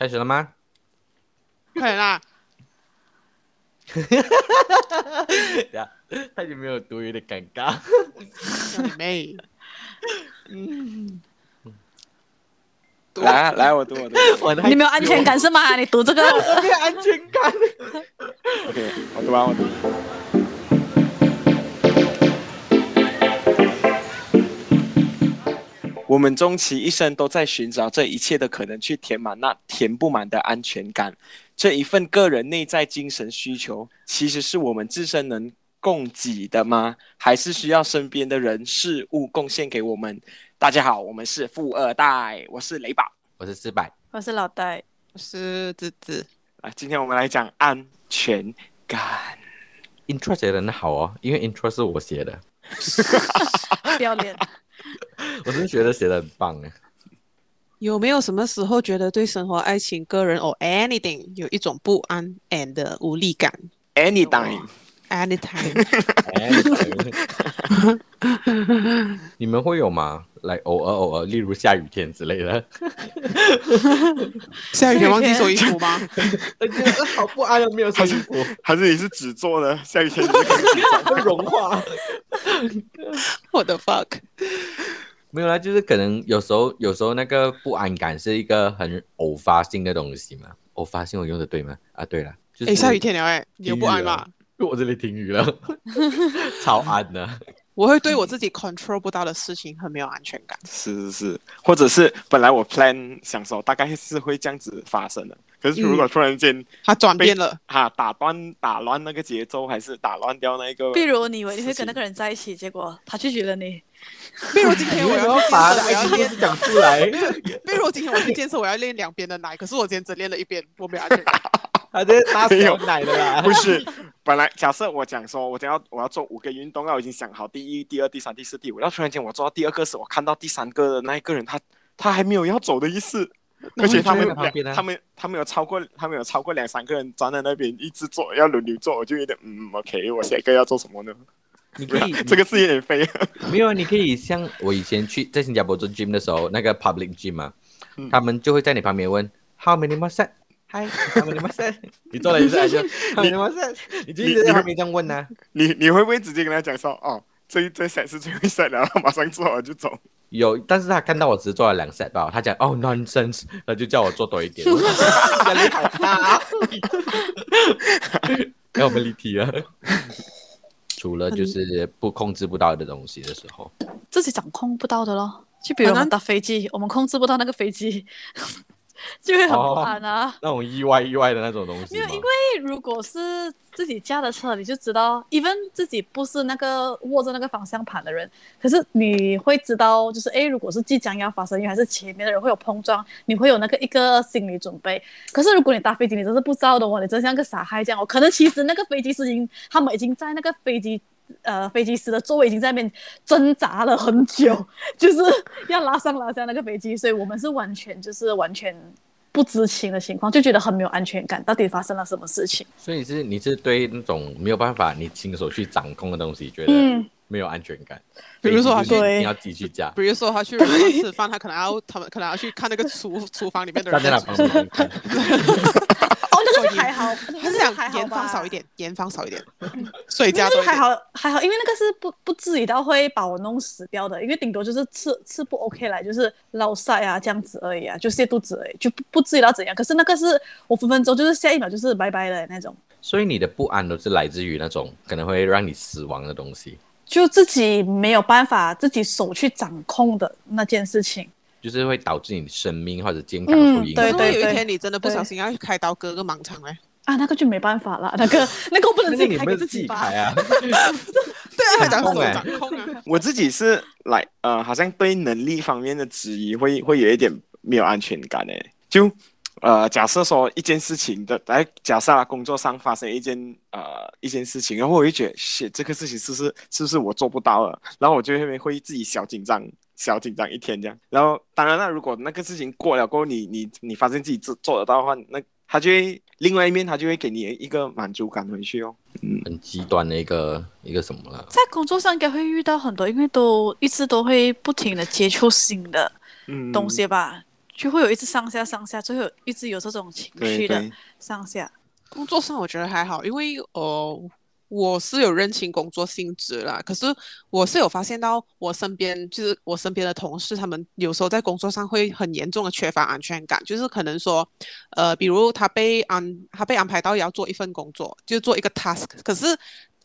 开始了吗？开始啦！哈哈哈哈哈！呀，他有没有读有点尴尬？妹。嗯。来啊，来，我读，我读。你没有安全感是吗？你读这个，没有安全感。OK，我读完，我读。我们终其一生都在寻找这一切的可能，去填满那填不满的安全感。这一份个人内在精神需求，其实是我们自身能供给的吗？还是需要身边的人事物贡献给我们？大家好，我们是富二代，我是雷宝，我是四百，我是老戴，我是子子。来，今天我们来讲安全感。intro 写的很好哦，因为 intro 是我写的。不要脸。我真的觉得写的很棒哎！有没有什么时候觉得对生活、爱情、个人 or anything 有一种不安 and 无力感？Anytime，anytime。你们会有吗？来，偶尔偶尔，例如下雨天之类的。下雨天忘记收衣服吗？我觉得好不安啊，没有收衣服。还是你是纸做的？下雨天会融化。我的 fuck。没有啦，就是可能有时候，有时候那个不安感是一个很偶发性的东西嘛。偶发性我用的对吗？啊，对了，就是、欸、下雨天了哎，你有不安吗？我这里停雨了，超安的。我会对我自己 control 不到的事情很没有安全感。是是是，或者是本来我 plan 想说大概是会这样子发生的，可是如果突然间它转变了，哈，打断打乱那个节奏，还是打乱掉那个？比如你以为你会跟那个人在一起，结果他拒绝了你。比如今天我要把我要练讲出来。比如今天我去健身，我要练两边的奶，可是我今天只练了一边，我没有安全感。他这打没有奶的啦，不是。本来假设我讲说，我等下我要做五个运动啊，我已经想好第一、第二、第三、第四、第五，然后突然间我做到第二个时，我看到第三个的那一个人，他他还没有要走的意思，而且他们他们他们有超过他们有超过两三个人站在那边一直做，要轮流做，我就有点嗯，OK，我下一个要做什么呢？你可以，这个是有点废。没有，你可以像我以前去在新加坡做 gym 的时候，那个 public gym 嘛，嗯、他们就会在你旁边问 How many more sets？你做了一次就 How many more sets？你就一直在旁边这样问呢、啊？你你，你会不会直接跟他讲说哦，这一这 set 是最后一 set，然后马上做完就走？有，但是他看到我只是做了两 set 吧，他讲哦 nonsense，他就叫我做多一点。压力好大。那我们离题了。除了就是不控制不到的东西的时候，自己掌控不到的咯，就比如我们搭飞机，我们控制不到那个飞机。就会很不安啊、哦，那种意外意外的那种东西。没有，因为如果是自己驾的车，你就知道，even 自己不是那个握着那个方向盘的人，可是你会知道，就是诶，如果是即将要发生，因为还是前面的人会有碰撞，你会有那个一个心理准备。可是如果你搭飞机，你真是不知道的话，你真像个傻嗨这样哦。可能其实那个飞机师已经，他们已经在那个飞机。呃，飞机师的座位已经在那边挣扎了很久，就是要拉上拉下那个飞机，所以我们是完全就是完全不知情的情况，就觉得很没有安全感。到底发生了什么事情？所以是你是对那种没有办法你亲手去掌控的东西，觉得没有安全感。嗯、比如说他去你要继续加，比如说他去吃饭，他可能要他们可能要去看那个厨 厨房里面的人在哪旁边。那个还好，他是想盐放少一点，盐放少一点，水加多还好还好，因为那个是不不至于到会把我弄死掉的，因为顶多就是吃吃不 OK 来，就是落晒啊这样子而已啊，就泻肚子而已，就不不至于到怎样。可是那个是我分分钟就是下一秒就是拜拜的那种。所以你的不安都是来自于那种可能会让你死亡的东西，就自己没有办法自己手去掌控的那件事情。就是会导致你生命或者健康受影响。对对，有一天你真的不小心要去开刀割个盲肠哎，啊，那个就没办法了，那个那个我不能自己开给自己开啊。对啊，掌控啊。我自己是来呃，好像对能力方面的质疑会会有一点没有安全感诶。就呃，假设说一件事情的，来假设啊，工作上发生一件呃一件事情，然后我就觉得，写这个事情是不是是不是我做不到了？然后我就会会自己小紧张。小紧张一天这样，然后当然了，如果那个事情过了过后，你你你发现自己做做得到的话，那他就会另外一面，他就会给你一个满足感回去哦。嗯，很极端的一个一个什么了？在工作上应该会遇到很多，因为都一直都会不停的接触新的东西吧。嗯就会有一直上下上下，最后一直有这种情绪的上下。工作上我觉得还好，因为呃。我是有认清工作性质啦，可是我是有发现到我身边，就是我身边的同事，他们有时候在工作上会很严重的缺乏安全感，就是可能说，呃，比如他被安他被安排到要做一份工作，就做一个 task，可是。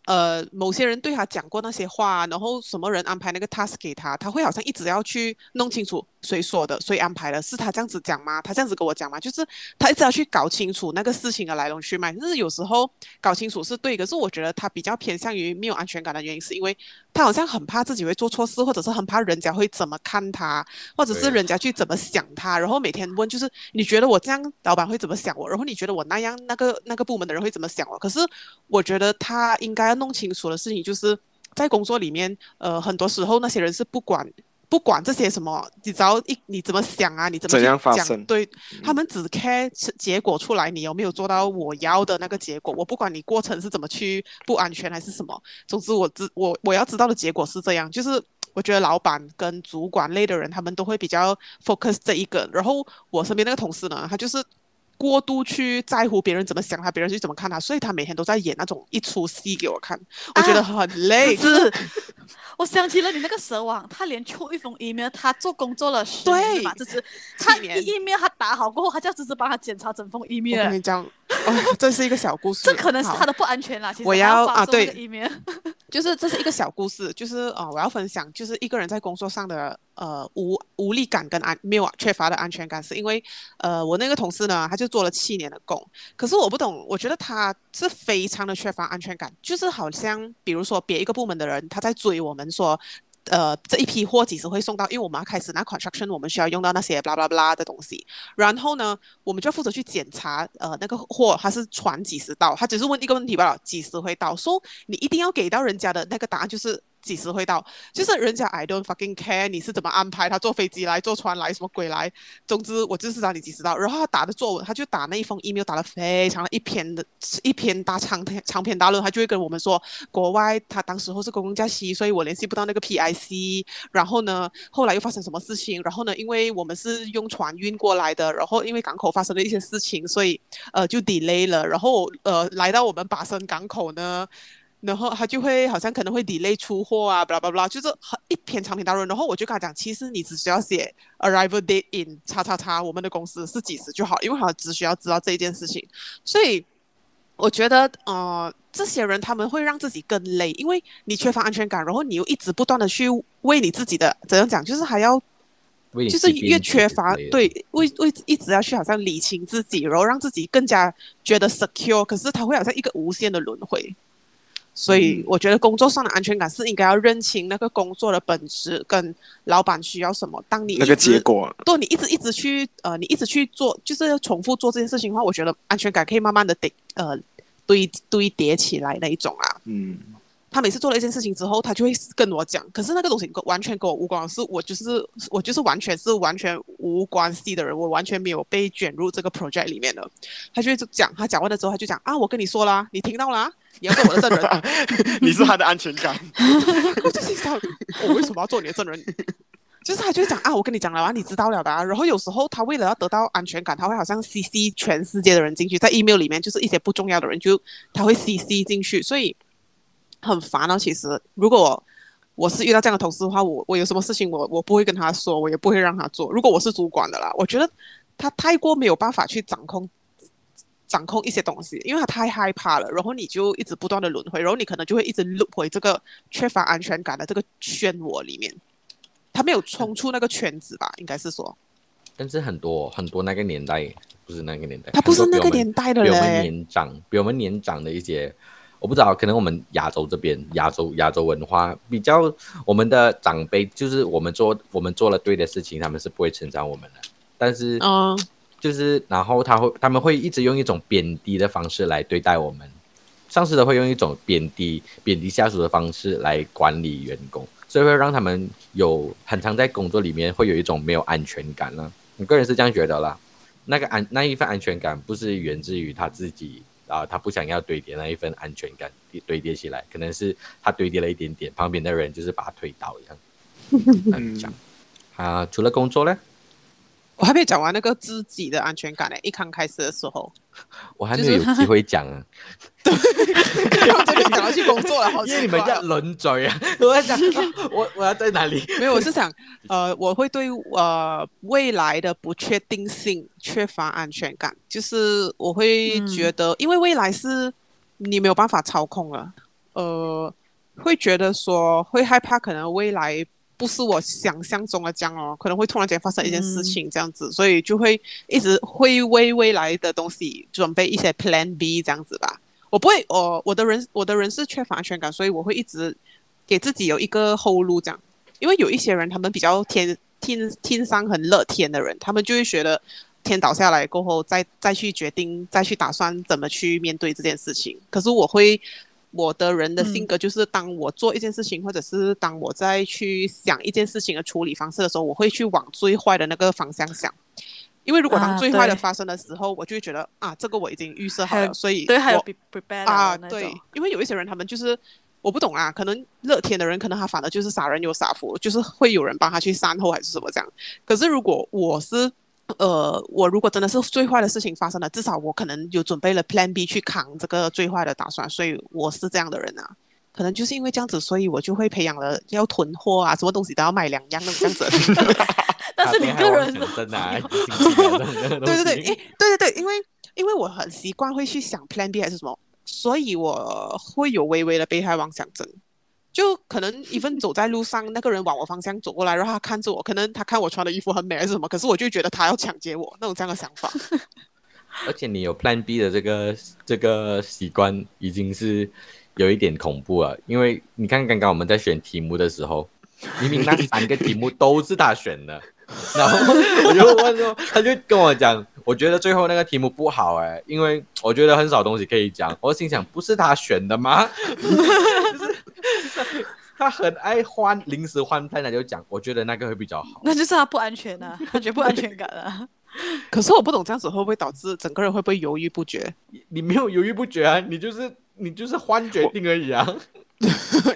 呃，某些人对他讲过那些话，然后什么人安排那个 task 给他，他会好像一直要去弄清楚谁说的，谁安排的，是。他这样子讲吗？他这样子跟我讲吗？就是。他一直要去搞清楚那个事情的来龙去脉。就是。有时候搞清楚是。对，可是。我觉得他比较偏向于没有安全感的原因，是。因为他好像很怕自己会做错事，或者是。很怕人家会怎么看他，或者是。人家去怎么想他，然后每天问就是。你觉得我这样，老板会怎么想我？然后你觉得我那样，那个那个部门的人会怎么想我？可是。我觉得他应该要。弄清楚的事情，就是。在工作里面，呃，很多时候那些人是。不管不管这些什么，你只要一你怎么想啊，你怎么怎样发生，对他们只 care 结果出来，你有没有做到我要的那个结果？我不管你过程是怎么去不安全还是什么，总之我知我我要知道的结果是这样。就是我觉得老板跟主管类的人，他们都会比较 focus 这一个。然后我身边那个同事呢，他就是。过度去在乎别人怎么想他，别人是怎么看他，所以他每天都在演那种一出戏给我看，我觉得很累。啊、是，我想起了你那个蛇王，他连出一封 email，他做工作了十年嘛，芝芝他 email 他打好过后，他就要直接帮他检查整封 email。我跟你讲，哦，这是一个小故事。这可能是他的不安全啦。其实我要啊，对 就是这是一个小故事，就是啊、呃，我要分享，就是一个人在工作上的。呃，无无力感跟安没有缺乏的安全感，是因为呃，我那个同事呢，他就做了七年的工，可是我不懂，我觉得他是非常的缺乏安全感，就是好像比如说别一个部门的人他在追我们说，呃，这一批货几时会送到？因为我们要开始拿 construction，我们需要用到那些 blah blah blah 的东西，然后呢，我们就负责去检查，呃，那个货它是船几时到，他只是问一个问题罢了，几时会到？说、你一定要给到人家的那个答案就是。几时会到？就是人家 I don't fucking care，你是怎么安排他坐飞机来、坐船来，什么鬼来？总之我就是让你几时到。然后他打的作文，他就打那一封 email，打了非常的一篇的一篇大长篇长篇大论，他就会跟我们说，国外他当时候是公共假期，所以我联系不到那个 PIC。然后呢，后来又发生什么事情？然后呢，因为我们是用船运过来的，然后因为港口发生了一些事情，所以呃就 delay 了。然后呃来到我们巴生港口呢。然后他就会好像可能会 delay 出货啊，巴拉巴拉，就是很一篇长篇大论。然后我就跟他讲，其实你只需要写 arrival date in 叉叉叉，我们的公司是几时就好，因为他只需要知道这一件事情。所以我觉得，呃，这些人他们会让自己更累，因为你缺乏安全感，然后你又一直不断的去为你自己的怎样讲，就是还要，就是越缺乏对，为为一直要去好像理清自己，然后让自己更加觉得 secure，可是他会好像一个无限的轮回。所以我觉得工作上的安全感是应该要认清那个工作的本质跟老板需要什么。当你那个结果，对，你一直一直去呃，你一直去做，就是重复做这件事情的话，我觉得安全感可以慢慢的叠呃堆堆叠起来那一种啊。嗯。他每次做了一件事情之后，他就会跟我讲，可是那个东西跟完全跟我无关，是我就是我就是完全是完全无关系的人，我完全没有被卷入这个 project 里面的。他就会讲，他讲完了之后，他就讲啊，我跟你说啦，你听到啦，你要做我的证人，你是他的安全感。我就心想，我为什么要做你的证人？就是他就会讲啊，我跟你讲了啊，你知道了的啊。然后有时候他为了要得到安全感，他会好像 CC 全世界的人进去，在 email 里面就是一些不重要的人，就他会 CC 进去，所以。很烦啊！其实，如果我，是遇到这样的同事的话，我我有什么事情，我我不会跟他说，我也不会让他做。如果我是主管的啦，我觉得他太过没有办法去掌控掌控一些东西，因为他太害怕了。然后你就一直不断的轮回，然后你可能就会一直落回这个缺乏安全感的这个漩涡里面。他没有冲出那个圈子吧？应该是说。但是很多很多那个年代不是那个年代，他不是那个年代的人，比我们年长，比我们年长的一些。我不知道，可能我们亚洲这边，亚洲亚洲文化比较，我们的长辈就是我们做我们做了对的事情，他们是不会成长我们的。但是，嗯，就是然后他会他们会一直用一种贬低的方式来对待我们，上司的会用一种贬低贬低下属的方式来管理员工，所以会让他们有很常在工作里面会有一种没有安全感了。我个人是这样觉得啦，那个安那一份安全感不是源自于他自己。啊，他不想要堆叠那一份安全感堆叠起来，可能是他堆叠了一点点，旁边的人就是把他推倒一样。这样、嗯、啊，除了工作呢？我还没讲完那个自己的安全感呢。一刚开始的时候，我还没有有机会讲啊。对，我这边讲要去工作了，因为你们要轮嘴啊！我在想，我我要在哪里？没有，我是想，呃，我会对呃未来的不确定性缺乏安全感，就是我会觉得，嗯、因为未来是你没有办法操控了，呃，会觉得说会害怕，可能未来。不是我想象中的这样哦，可能会突然间发生一件事情这样子，嗯、所以就会一直会为未来的东西准备一些 Plan B 这样子吧。我不会，我我的人我的人是缺乏安全感，所以我会一直给自己有一个后路这样。因为有一些人他们比较天天天生很乐天的人，他们就会觉得天倒下来过后再再去决定再去打算怎么去面对这件事情。可是我会。我的人的性格就是，当我做一件事情，嗯、或者是当我在去想一件事情的处理方式的时候，我会去往最坏的那个方向想。因为如果当最坏的发生的时候，啊、我就会觉得啊，这个我已经预设好了，所以对，还有 prepare 啊，对，因为有一些人他们就是我不懂啊，可能乐天的人可能他反而就是傻人有傻福，就是会有人帮他去善后还是什么这样。可是如果我是。呃，我如果真的是最坏的事情发生了，至少我可能有准备了 Plan B 去扛这个最坏的打算，所以我是这样的人啊。可能就是因为这样子，所以我就会培养了要囤货啊，什么东西都要买两样的这样子。但是你个人真的，对 对对，因对对对，因为因为我很习惯会去想 Plan B 还是什么，所以我会有微微的被害妄想症。就可能一份走在路上，那个人往我方向走过来，然后他看着我，可能他看我穿的衣服很美还是什么，可是我就觉得他要抢劫我那种这样的想法。而且你有 Plan B 的这个这个习惯，已经是有一点恐怖了。因为你看刚刚我们在选题目的时候，明明那三个题目都是他选的，然后我就问说，他就跟我讲，我觉得最后那个题目不好哎，因为我觉得很少东西可以讲。我心想，不是他选的吗？他很爱换临时换 plan，他就讲，我觉得那个会比较好。那就是他不安全啊，他觉得不安全感啊。可是我不懂这样子会不会导致整个人会不会犹豫不决？你没有犹豫不决啊，你就是你就是换决定而已啊。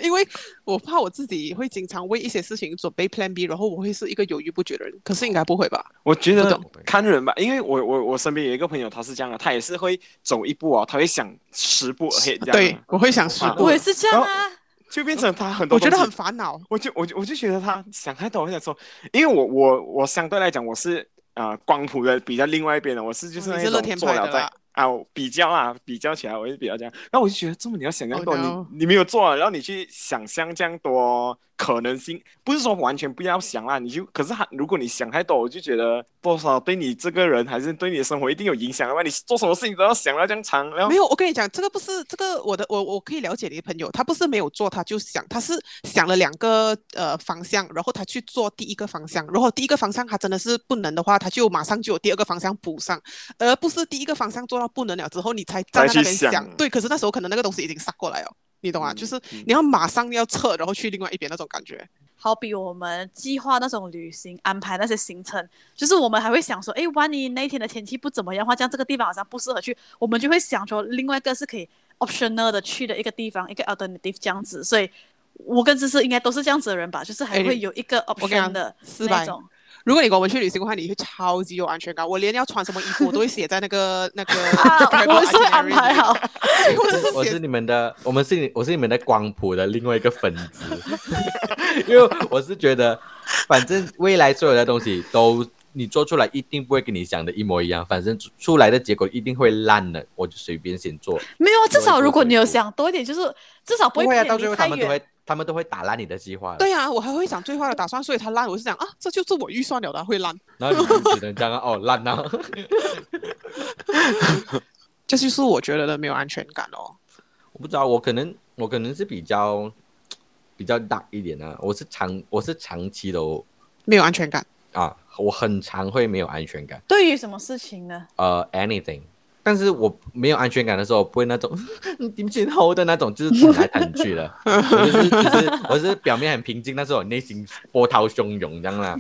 因为我怕我自己会经常为一些事情准备 plan B，然后我会是一个犹豫不决的人。可是应该不会吧？我觉得看人吧，因为我我我身边有一个朋友，他是这样的，他也是会走一步啊，他会想十步而已。对，我会想十步。我也是这样啊。就变成他很多，我觉得很烦恼。我就我就我就觉得他想太多。我想说，因为我我我相对来讲，我是啊、呃、光谱的比较另外一边的，我是就是那种做了在。啊，比较啊，比较起来，我就比较这样。然后我就觉得，这么你要想这样多，oh. 你你没有做，然后你去想象这样多可能性，不是说完全不要想啊。你就可是他，如果你想太多，我就觉得多少对你这个人还是对你的生活一定有影响的话，你做什么事情都要想到这样长。然后没有，我跟你讲，这个不是这个我的，我我可以了解你的朋友，他不是没有做，他就想，他是想了两个呃方向，然后他去做第一个方向，然后第一个方向他真的是不能的话，他就马上就有第二个方向补上，而不是第一个方向做到不能了之后，你才在那边想，想对，可是那时候可能那个东西已经杀过来了，你懂啊？嗯、就是你要马上要撤，然后去另外一边那种感觉。好比我们计划那种旅行，安排那些行程，就是我们还会想说，哎，万一那天的天气不怎么样的话，这样这个地方好像不适合去，我们就会想说另外一个是可以 optional 的去的一个地方，一个 alternative 这样子。所以，我跟芝芝应该都是这样子的人吧，就是还会有一个 option 的那种。如果你跟我们去旅行的话，你会超级有安全感。我连要穿什么衣服，我都会写在那个 那个。我是安排好。我是你们的，我们是你，我是你们的光谱的另外一个分支。因为我是觉得，反正未来所有的东西都你做出来，一定不会跟你想的一模一样。反正出来的结果一定会烂的，我就随便先做。没有，至少如果你有想多一点，就是至少不会偏离太远。到最后他们都会。他们都会打烂你的计划。对呀、啊，我还会想最坏的打算，所以他烂，我是想啊，这就是我预算了的会烂。然后你就只能这样哦，烂啊。这就是我觉得的没有安全感哦。我不知道，我可能我可能是比较比较大一点啊。我是长我是长期的没有安全感啊，我很常会没有安全感。对于什么事情呢？呃、uh,，anything。但是我没有安全感的时候，我不会那种顶前后的那种，就是弹来弹去的。我就是只是我是表面很平静，但是我内心波涛汹涌这样啦。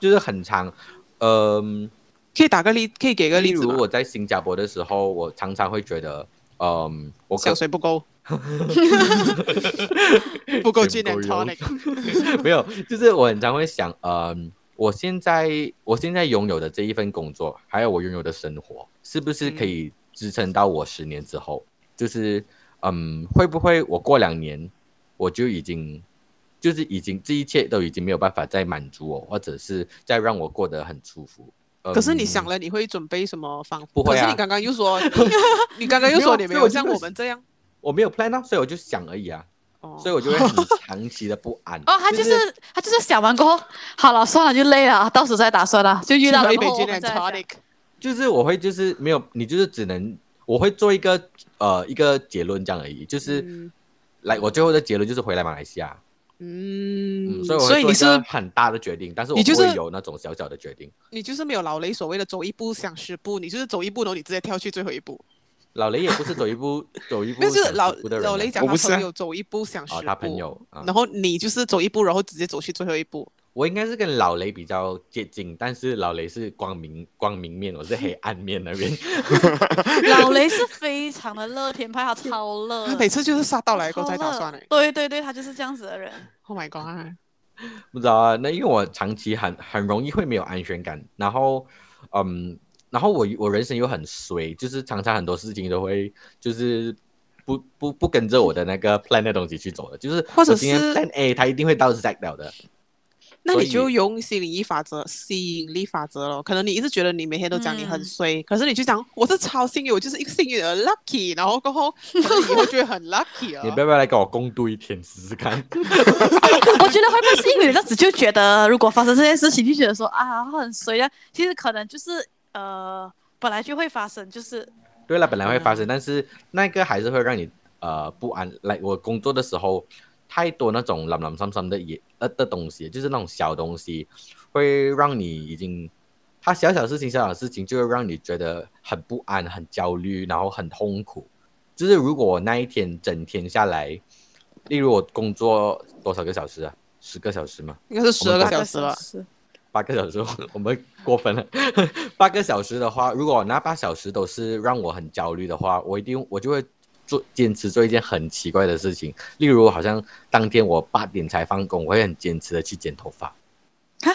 就是很长，嗯，可以打个例，可以给个例子。例如我在新加坡的时候，我常常会觉得，嗯，我香水不够，不够 gin and tonic。没有，就是我很常会想，嗯。我现在我现在拥有的这一份工作，还有我拥有的生活，是不是可以支撑到我十年之后？嗯、就是嗯，会不会我过两年我就已经就是已经这一切都已经没有办法再满足我，或者是再让我过得很舒服？可是你想了，你会准备什么方法？不会啊。可是你刚刚又说，你刚刚又说你没有像我们这样，我没有 plan 啊，所以我就想而已啊。哦。所以我就会很长期的不安。哦，他就是他就是想完过后，好了，算了，就累了，到时再打算了，就遇到了以后再。就是我会就是没有，你就是只能我会做一个呃一个结论这样而已，就是来我最后的结论就是回来马来西亚。嗯，所以所以你是很大的决定，但是我不会有那种小小的决定。你就是没有老雷所谓的走一步想十步，你就是走一步，然后你直接跳去最后一步。老雷也不是走一步 走一步，就是老老雷讲他朋友走一步想十步，他朋友，然后你就是走一步，然后直接走去最后一步。我应该是跟老雷比较接近，但是老雷是光明 光明面，我是黑暗面那边。老雷是非常的乐天派，他超乐，他每次就是杀到来过再打算嘞。对对对，他就是这样子的人。Oh my god！不知道啊，那因为我长期很很容易会没有安全感，然后嗯，然后我我人生又很衰，就是常常很多事情都会就是不不不跟着我的那个 plan 的东西去走的，就是或者是 plan A，他一定会到 Z 掉的。那你就用吸引力法则，吸引力法则咯。可能你一直觉得你每天都讲你很衰，嗯、可是你就讲我是超幸运，我就是一个幸运的 lucky，然后过后 你会觉得很 lucky 啊。你不要不要来跟我共度一天试试看？我觉得会不会是因为你当时就觉得，如果发生这件事情，就觉得说啊很衰啊。其实可能就是呃本来就会发生，就是对了，本来会发生，嗯、但是那个还是会让你呃不安。来我工作的时候。太多那种冷冷散散的也呃的东西，就是那种小东西，会让你已经，它小小事情小小事情就会让你觉得很不安、很焦虑，然后很痛苦。就是如果我那一天整天下来，例如我工作多少个小时啊？十个小时吗？应该是十二个小时吧。八个小时，我们过分了。八个小时的话，如果那八小时都是让我很焦虑的话，我一定我就会。做坚持做一件很奇怪的事情，例如好像当天我八点才放工，我会很坚持的去剪头发，哈，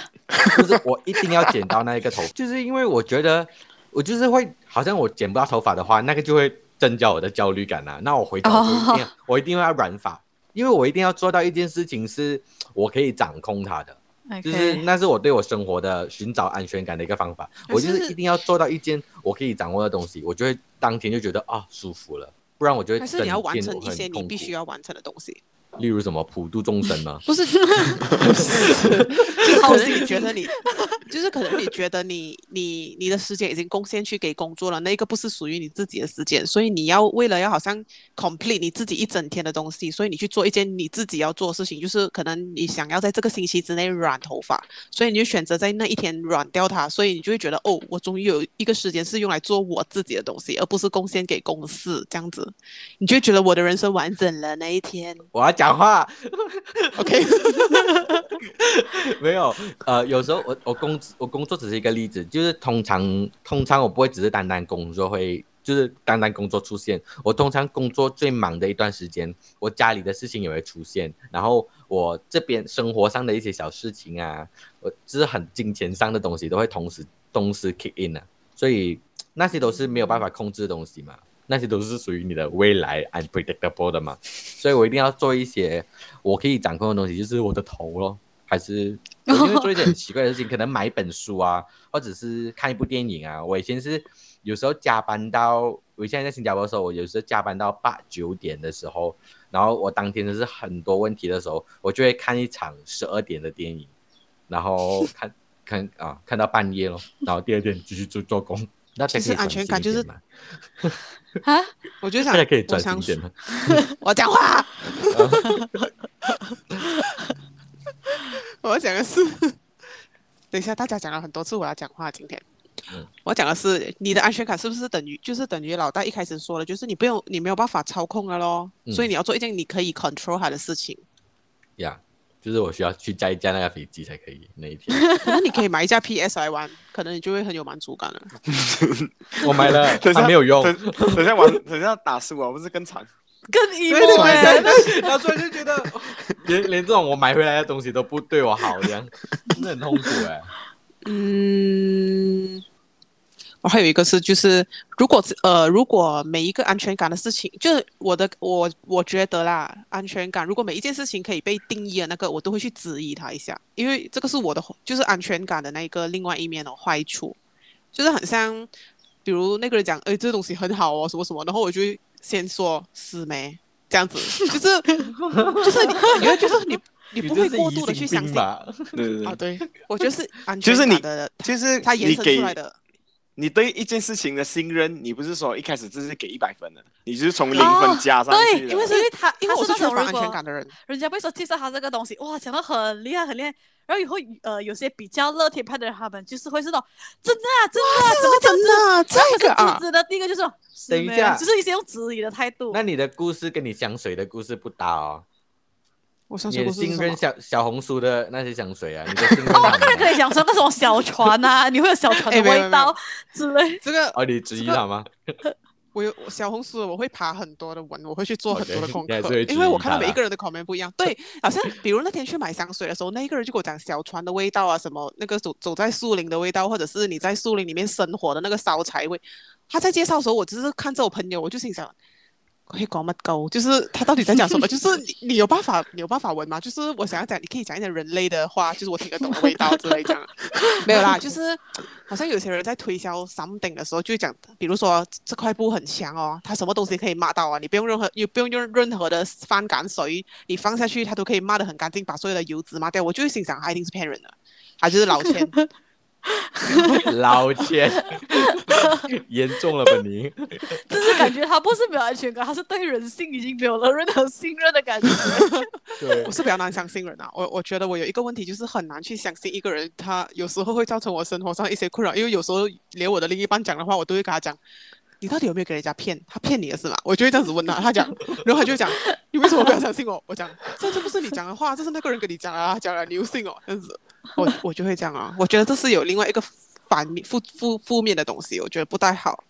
就是我一定要剪到那一个头，就是因为我觉得我就是会好像我剪不到头发的话，那个就会增加我的焦虑感啊。那我回头我一定要、oh. 我一定要染发，因为我一定要做到一件事情是我可以掌控它的.就是那是我对我生活的寻找安全感的一个方法。我就是一定要做到一件我可以掌握的东西，我就会当天就觉得啊舒服了。不然我就会，还是你要完成一些你必须要完成的东西。例如什么普度众生啊？不是，就是可能你觉得你，就是可能你觉得你你你的时间已经贡献去给工作了，那个不是属于你自己的时间，所以你要为了要好像 complete 你自己一整天的东西，所以你去做一件你自己要做的事情，就是可能你想要在这个星期之内染头发，所以你就选择在那一天染掉它，所以你就会觉得哦，我终于有一个时间是用来做我自己的东西，而不是贡献给公司这样子，你就觉得我的人生完整了那一天。我要讲话，OK，没有，呃，有时候我我工我工作只是一个例子，就是通常通常我不会只是单单工作会，就是单单工作出现，我通常工作最忙的一段时间，我家里的事情也会出现，然后我这边生活上的一些小事情啊，我就是很金钱上的东西都会同时同时 kick in 啊，所以那些都是没有办法控制的东西嘛。那些都是属于你的未来 unpredictable 的嘛，所以我一定要做一些我可以掌控的东西，就是我的头咯，还是 我就会做一些很奇怪的事情，可能买一本书啊，或者是看一部电影啊。我以前是有时候加班到，我现在在新加坡的时候，我有时候加班到八九点的时候，然后我当天就是很多问题的时候，我就会看一场十二点的电影，然后看 看啊，看到半夜咯，然后第二天继续做做工。那其实安全感就是 啊，我觉得大家可以专心一点吗？我讲话，我要讲的是，等一下大家讲了很多次，我要讲话。今天，嗯、我讲的是你的安全感是不是等于就是等于老大一开始说的，就是你不用你没有办法操控了咯，嗯、所以你要做一件你可以 control 他的事情。呀。Yeah. 就是我需要去加一架那个飞机才可以那一天。那你可以买一架 PS 来玩，可能你就会很有满足感了。我买了，等下没有用。等下玩，等下打输啊，不是更惨？更 emo 哎！然后突然就觉得，连连这种我买回来的东西都不对我好，这样真的很痛苦哎。嗯。我还有一个是，就是如果呃，如果每一个安全感的事情，就是我的我我觉得啦，安全感，如果每一件事情可以被定义的那个，我都会去质疑它一下，因为这个是我的，就是安全感的那个另外一面的坏处，就是很像，比如那个人讲，哎，这个东西很好哦，什么什么，然后我就先说是没这样子，就是就是你，你会就是你你不会过度的去相信，对对对，啊，对，我觉得是安全感的，就是它延伸出来的。你对一件事情的信任，你不是说一开始就是给一百分的，你就是从零分加上去的。对，因为是因为他，因为我是缺乏安全感的人，人家会说介绍他这个东西，哇，讲的很厉害很厉害。然后以后呃，有些比较乐天派的人，他们就是会是那种真的啊，真的啊，怎么真的这个啊？是的，第一个就是说，等一下，就是一些用质疑的态度。那你的故事跟你香水的故事不搭哦。我相信你信跟小小红书的那些香水啊，你的信任哦，可以可以讲说那种小船啊，你会有小船的味道之类。这个哦，你质疑他吗？我有小红书，我会爬很多的文，我会去做很多的功课，因为我看到每一个人的 comment 不一样。对，好像比如那天去买香水的时候，那一个人就给我讲小船的味道啊，什么那个走走在树林的味道，或者是你在树林里面生活的那个烧柴味。他在介绍的时候，我只是看着我朋友，我就心想。可以讲乜鸠？就是他到底在讲什么？就是你有办法你有办法闻吗？就是我想要讲，你可以讲一点人类的话，就是我听得懂的味道之类这样。没有啦，就是好像有些人在推销 something 的时候，就讲，比如说这块布很强哦，它什么东西可以抹到啊？你不用任何，你不用用任何的翻干水，你放下去它都可以抹得很干净，把所有的油脂抹掉。我就会心想，他一定是骗人的，他就是老千。老千，严重了吧你？就是感觉他不是没有安全感，他是对人性已经没有了任何信任的感觉。对，我是比较难相信人啊。我我觉得我有一个问题，就是很难去相信一个人，他有时候会造成我生活上一些困扰。因为有时候连我的另一半讲的话，我都会跟他讲：“你到底有没有给人家骗？他骗你的是吗？”我就会这样子问他，他讲，然后他就讲：“你为什么不要相信我？”我讲：“这这不是你讲的话，这是那个人跟你讲啊，讲了你又信哦，这样子。” 我我就会这样啊，我觉得这是有另外一个反面负负负面的东西，我觉得不太好。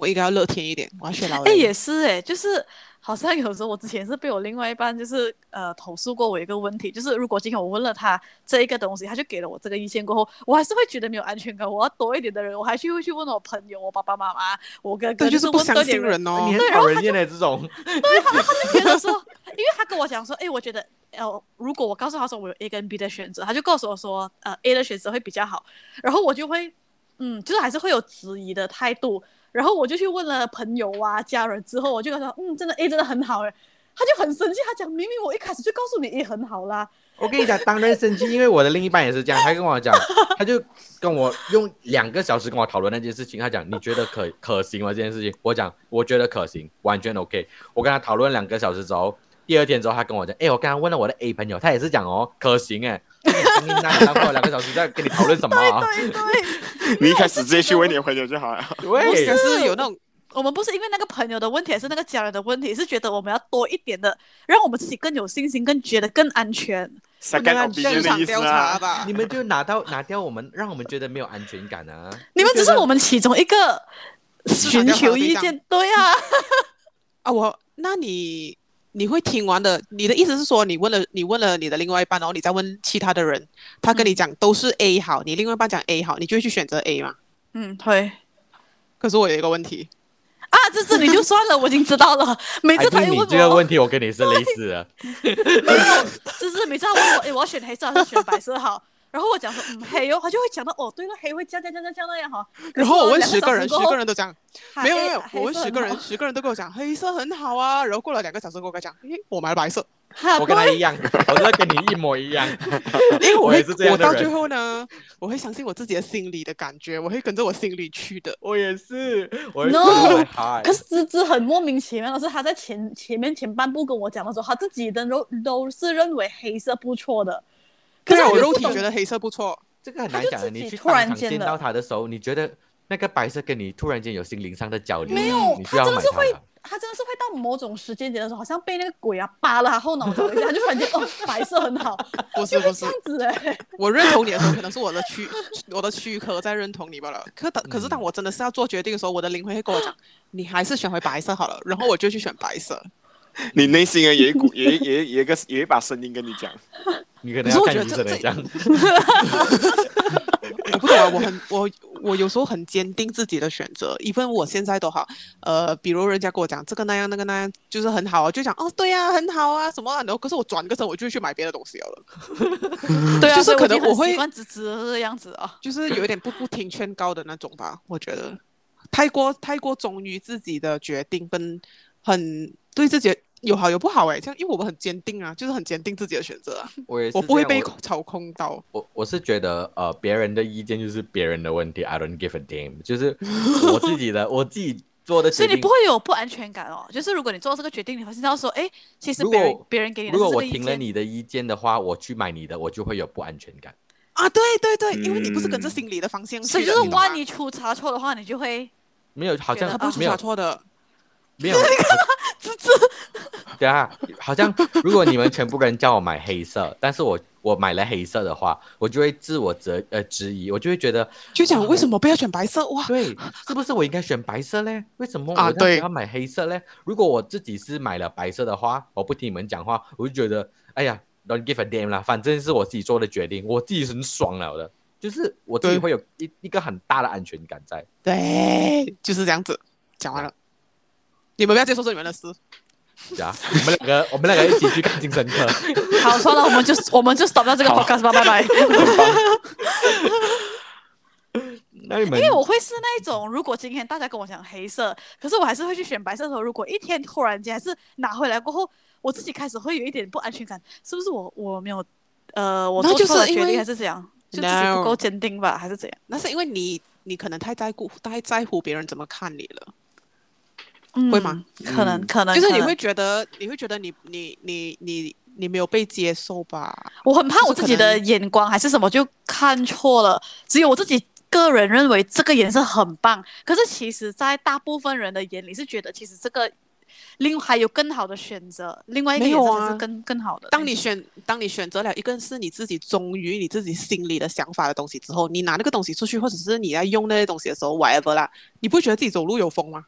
我应该要乐天一点，我要学老人。哎，也是哎，就是好像有时候我之前是被我另外一半就是呃投诉过我一个问题，就是如果今天我问了他这一个东西，他就给了我这个意见过后，我还是会觉得没有安全感。我要多一点的人，我还去会去问我朋友、我爸爸妈妈、我哥哥，就是不相信人哦。你很讨人厌的这种。对，他他就觉得说，因为他跟我讲说，哎，我觉得。呃，如果我告诉他说我有 A 跟 B 的选择，他就告诉我说，呃，A 的选择会比较好，然后我就会，嗯，就是还是会有质疑的态度，然后我就去问了朋友啊、家人之后，我就跟他说，嗯，真的 A 真的很好诶，他就很生气，他讲明明我一开始就告诉你 A 很好啦，我跟你讲，当然生气，因为我的另一半也是这样，他跟我讲，他就跟我用两个小时跟我讨论那件事情，他讲你觉得可可行吗？这件事情，我讲我觉得可行，完全 OK，我跟他讨论两个小时之后。第二天之后，他跟我讲：“哎，我刚刚问了我的 A 朋友，他也是讲哦，可行哎。”然后两个小时在跟你讨论什么啊？对对对，你一开始直接去问你的朋友就好了。对，可是有那种，我们不是因为那个朋友的问题，还是那个家人的问题，是觉得我们要多一点的，让我们自己更有信心，更觉得更安全。市场调查吧，你们就拿到拿掉我们，让我们觉得没有安全感啊！你们只是我们其中一个寻求意见，对啊。啊，我那你。你会听完的，你的意思是说，你问了你问了你的另外一半，然后你再问其他的人，他跟你讲都是 A 好，你另外一半讲 A 好，你就会去选择 A 嘛？嗯，对。可是我有一个问题啊，这次你就算了，我已经知道了。每次他问我这个问题，我跟你是类似的。没有，就是每次他问我，哎，我要选黑色还是选白色好？然后我讲说，嗯，黑哟，他就会讲到，哦，对了，黑会这样这样这样这样那样哈。然后我问十个人，十个人都讲，没有没有，我问十个人，十个人都跟我讲黑色很好啊。然后过了两个小时，跟我讲，诶，我买了白色。我跟他一样，我都跟你一模一样。因为我也是这样，我到最后呢，我会相信我自己的心里的感觉，我会跟着我心里去的。我也是。No，可是芝芝很莫名其妙的是，他在前前面前半部跟我讲的时候，他自己的都都是认为黑色不错的。可是我肉体觉得黑色不错，这个很难讲的。你去当场见到他的时候，你觉得那个白色跟你突然间有心灵上的交流，没有，他真的是会，他真的是会到某种时间点的时候，好像被那个鬼啊扒了他后脑勺一下，他就突然间哦，白色很好，不是不是这样子哎。我认同你的时候，可能是我的躯我的躯壳在认同你罢了。可可是当我真的是要做决定的时候，我的灵魂会跟我讲，你还是选回白色好了，然后我就去选白色。你内心啊，有一股，有有有一个有一把声音跟你讲，你可能要看医生来讲。我 不懂啊，我很我我有时候很坚定自己的选择，even 我现在都好，呃，比如人家跟我讲这个那样那个那样，就是很好啊，就讲哦对呀、啊，很好啊，什么啊，然后可是我转个身，我就会去买别的东西了。对啊，就是可能我会习惯直直样子啊，就是有一点不不听劝告的那种吧，我觉得太过太过忠于自己的决定，跟很对自己。有好有不好哎、欸，这样因为我们很坚定啊，就是很坚定自己的选择啊。我也是，我不会被操控到。我我是觉得呃，别人的意见就是别人的问题，I don't give a damn。就是我自己的，我自己做的决定。所以你不会有不安全感哦。就是如果你做这个决定，你会知道说，哎，其实别人别人给你的。如果我听了你的意见的话，我去买你的，我就会有不安全感。啊，对对对，因为你不是跟着心理的方向去。所以就是万一出差错的话，你就会没有，好像他不会出差错的。没有，这这，对啊，好像如果你们全部人叫我买黑色，但是我我买了黑色的话，我就会自我质呃质疑，我就会觉得，就讲为什么不要选白色哇？对，是不是我应该选白色嘞？为什么我要要买黑色嘞？啊、如果我自己是买了白色的话，我不听你们讲话，我就觉得，哎呀，don't give a damn 啦，反正是我自己做的决定，我自己很爽了的，就是我自己会有一一个很大的安全感在。对，就是这样子，讲完了。你们不要接受这里面的事。呀，我们两个，我们两个一起去看精神科。好，算了，我们就我们就 stop 到这个 podcast 吧，拜拜。因为我会是那种，如果今天大家跟我讲黑色，可是我还是会去选白色的时候。如果一天突然间还是拿回来过后，我自己开始会有一点不安全感，是不是我我没有呃，我做错了决定还是怎样？就自己不够坚定吧，还是怎样？那是因为你你可能太在乎太在乎别人怎么看你了。嗯、会吗？可能，可能，就是你会觉得，你会觉得你，你，你，你，你没有被接受吧？我很怕我自己的眼光还是什么就看错了。只有我自己个人认为这个颜色很棒，可是其实，在大部分人的眼里是觉得，其实这个另外还有更好的选择，另外一个颜色是更、啊、更好的。当你选，当你选择了一个是你自己忠于你自己心里的想法的东西之后，你拿那个东西出去，或者是你在用那些东西的时候，whatever 啦，你不觉得自己走路有风吗？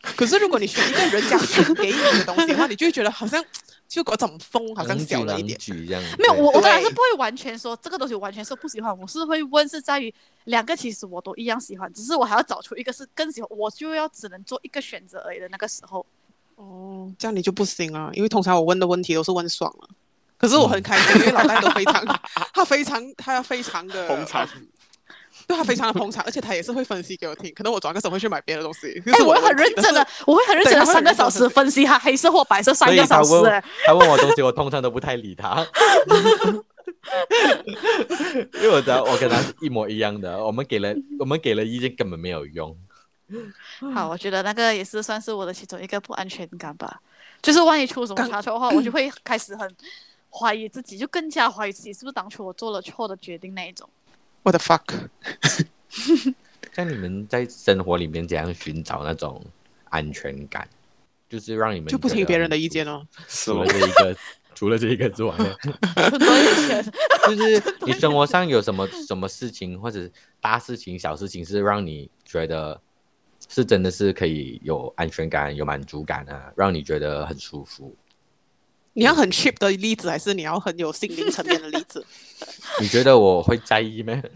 可是如果你选一个人家选给你的东西的话，你就会觉得好像就嗰种风好像小了一点。没有，我我当然是不会完全说这个东西完全是不喜欢，我是会问是在于两个其实我都一样喜欢，只是我还要找出一个是更喜欢，我就要只能做一个选择而已的那个时候。哦，这样你就不行啊，因为通常我问的问题都是问爽了，可是我很开心，因为老大都非常，他非常，他要非常的捧场。对他非常的捧场，而且他也是会分析给我听。可能我转个手会去买别的东西。哎，我会很认真的，我会很认真的三个小时分析他黑色或白色三个小时。他问我东西，我通常都不太理他，因为我知道我跟他是一模一样的。我们给了我们给了意见根本没有用。好，我觉得那个也是算是我的其中一个不安全感吧。就是万一出什么差错的话，我就会开始很怀疑自己，就更加怀疑自己是不是当初我做了错的决定那一种。What the fuck？像你们在生活里面怎样寻找那种安全感？就是让你们就不听别人的意见哦。除了这一个，除了这一个之外，就是你生活上有什么什么事情，或者大事情、小事情，是让你觉得是真的是可以有安全感、有满足感啊，让你觉得很舒服。你要很 cheap 的例子，还是你要很有心灵层面的例子？你觉得我会在意吗？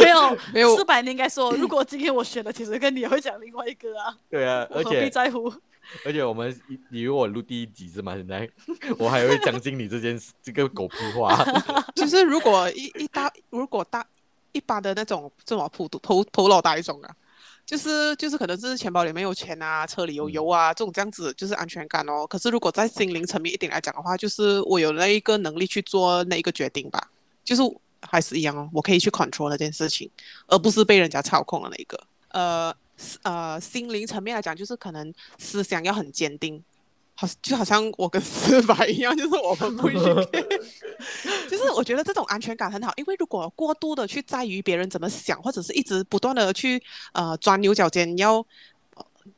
没有，没有。四百，你应该说，如果今天我选了，其实跟你也会讲另外一个啊。对啊，而且何必在乎？而且我们以为我录第一集是吗？现在 我还会讲经你这件事，这个狗屁话。就是如果一一大，如果大一般的那种这么普普普罗大众啊。就是就是可能是钱包里面有钱啊，车里有油啊，这种这样子就是安全感哦。可是如果在心灵层面一点来讲的话，就是我有那一个能力去做那一个决定吧，就是还是一样哦，我可以去 control 那件事情，而不是被人家操控的那一个。呃呃，心灵层面来讲，就是可能思想要很坚定。好，就好像我跟四百一样，就是我们不会去，就是我觉得这种安全感很好，因为如果过度的去在于别人怎么想，或者是一直不断的去呃钻牛角尖，要，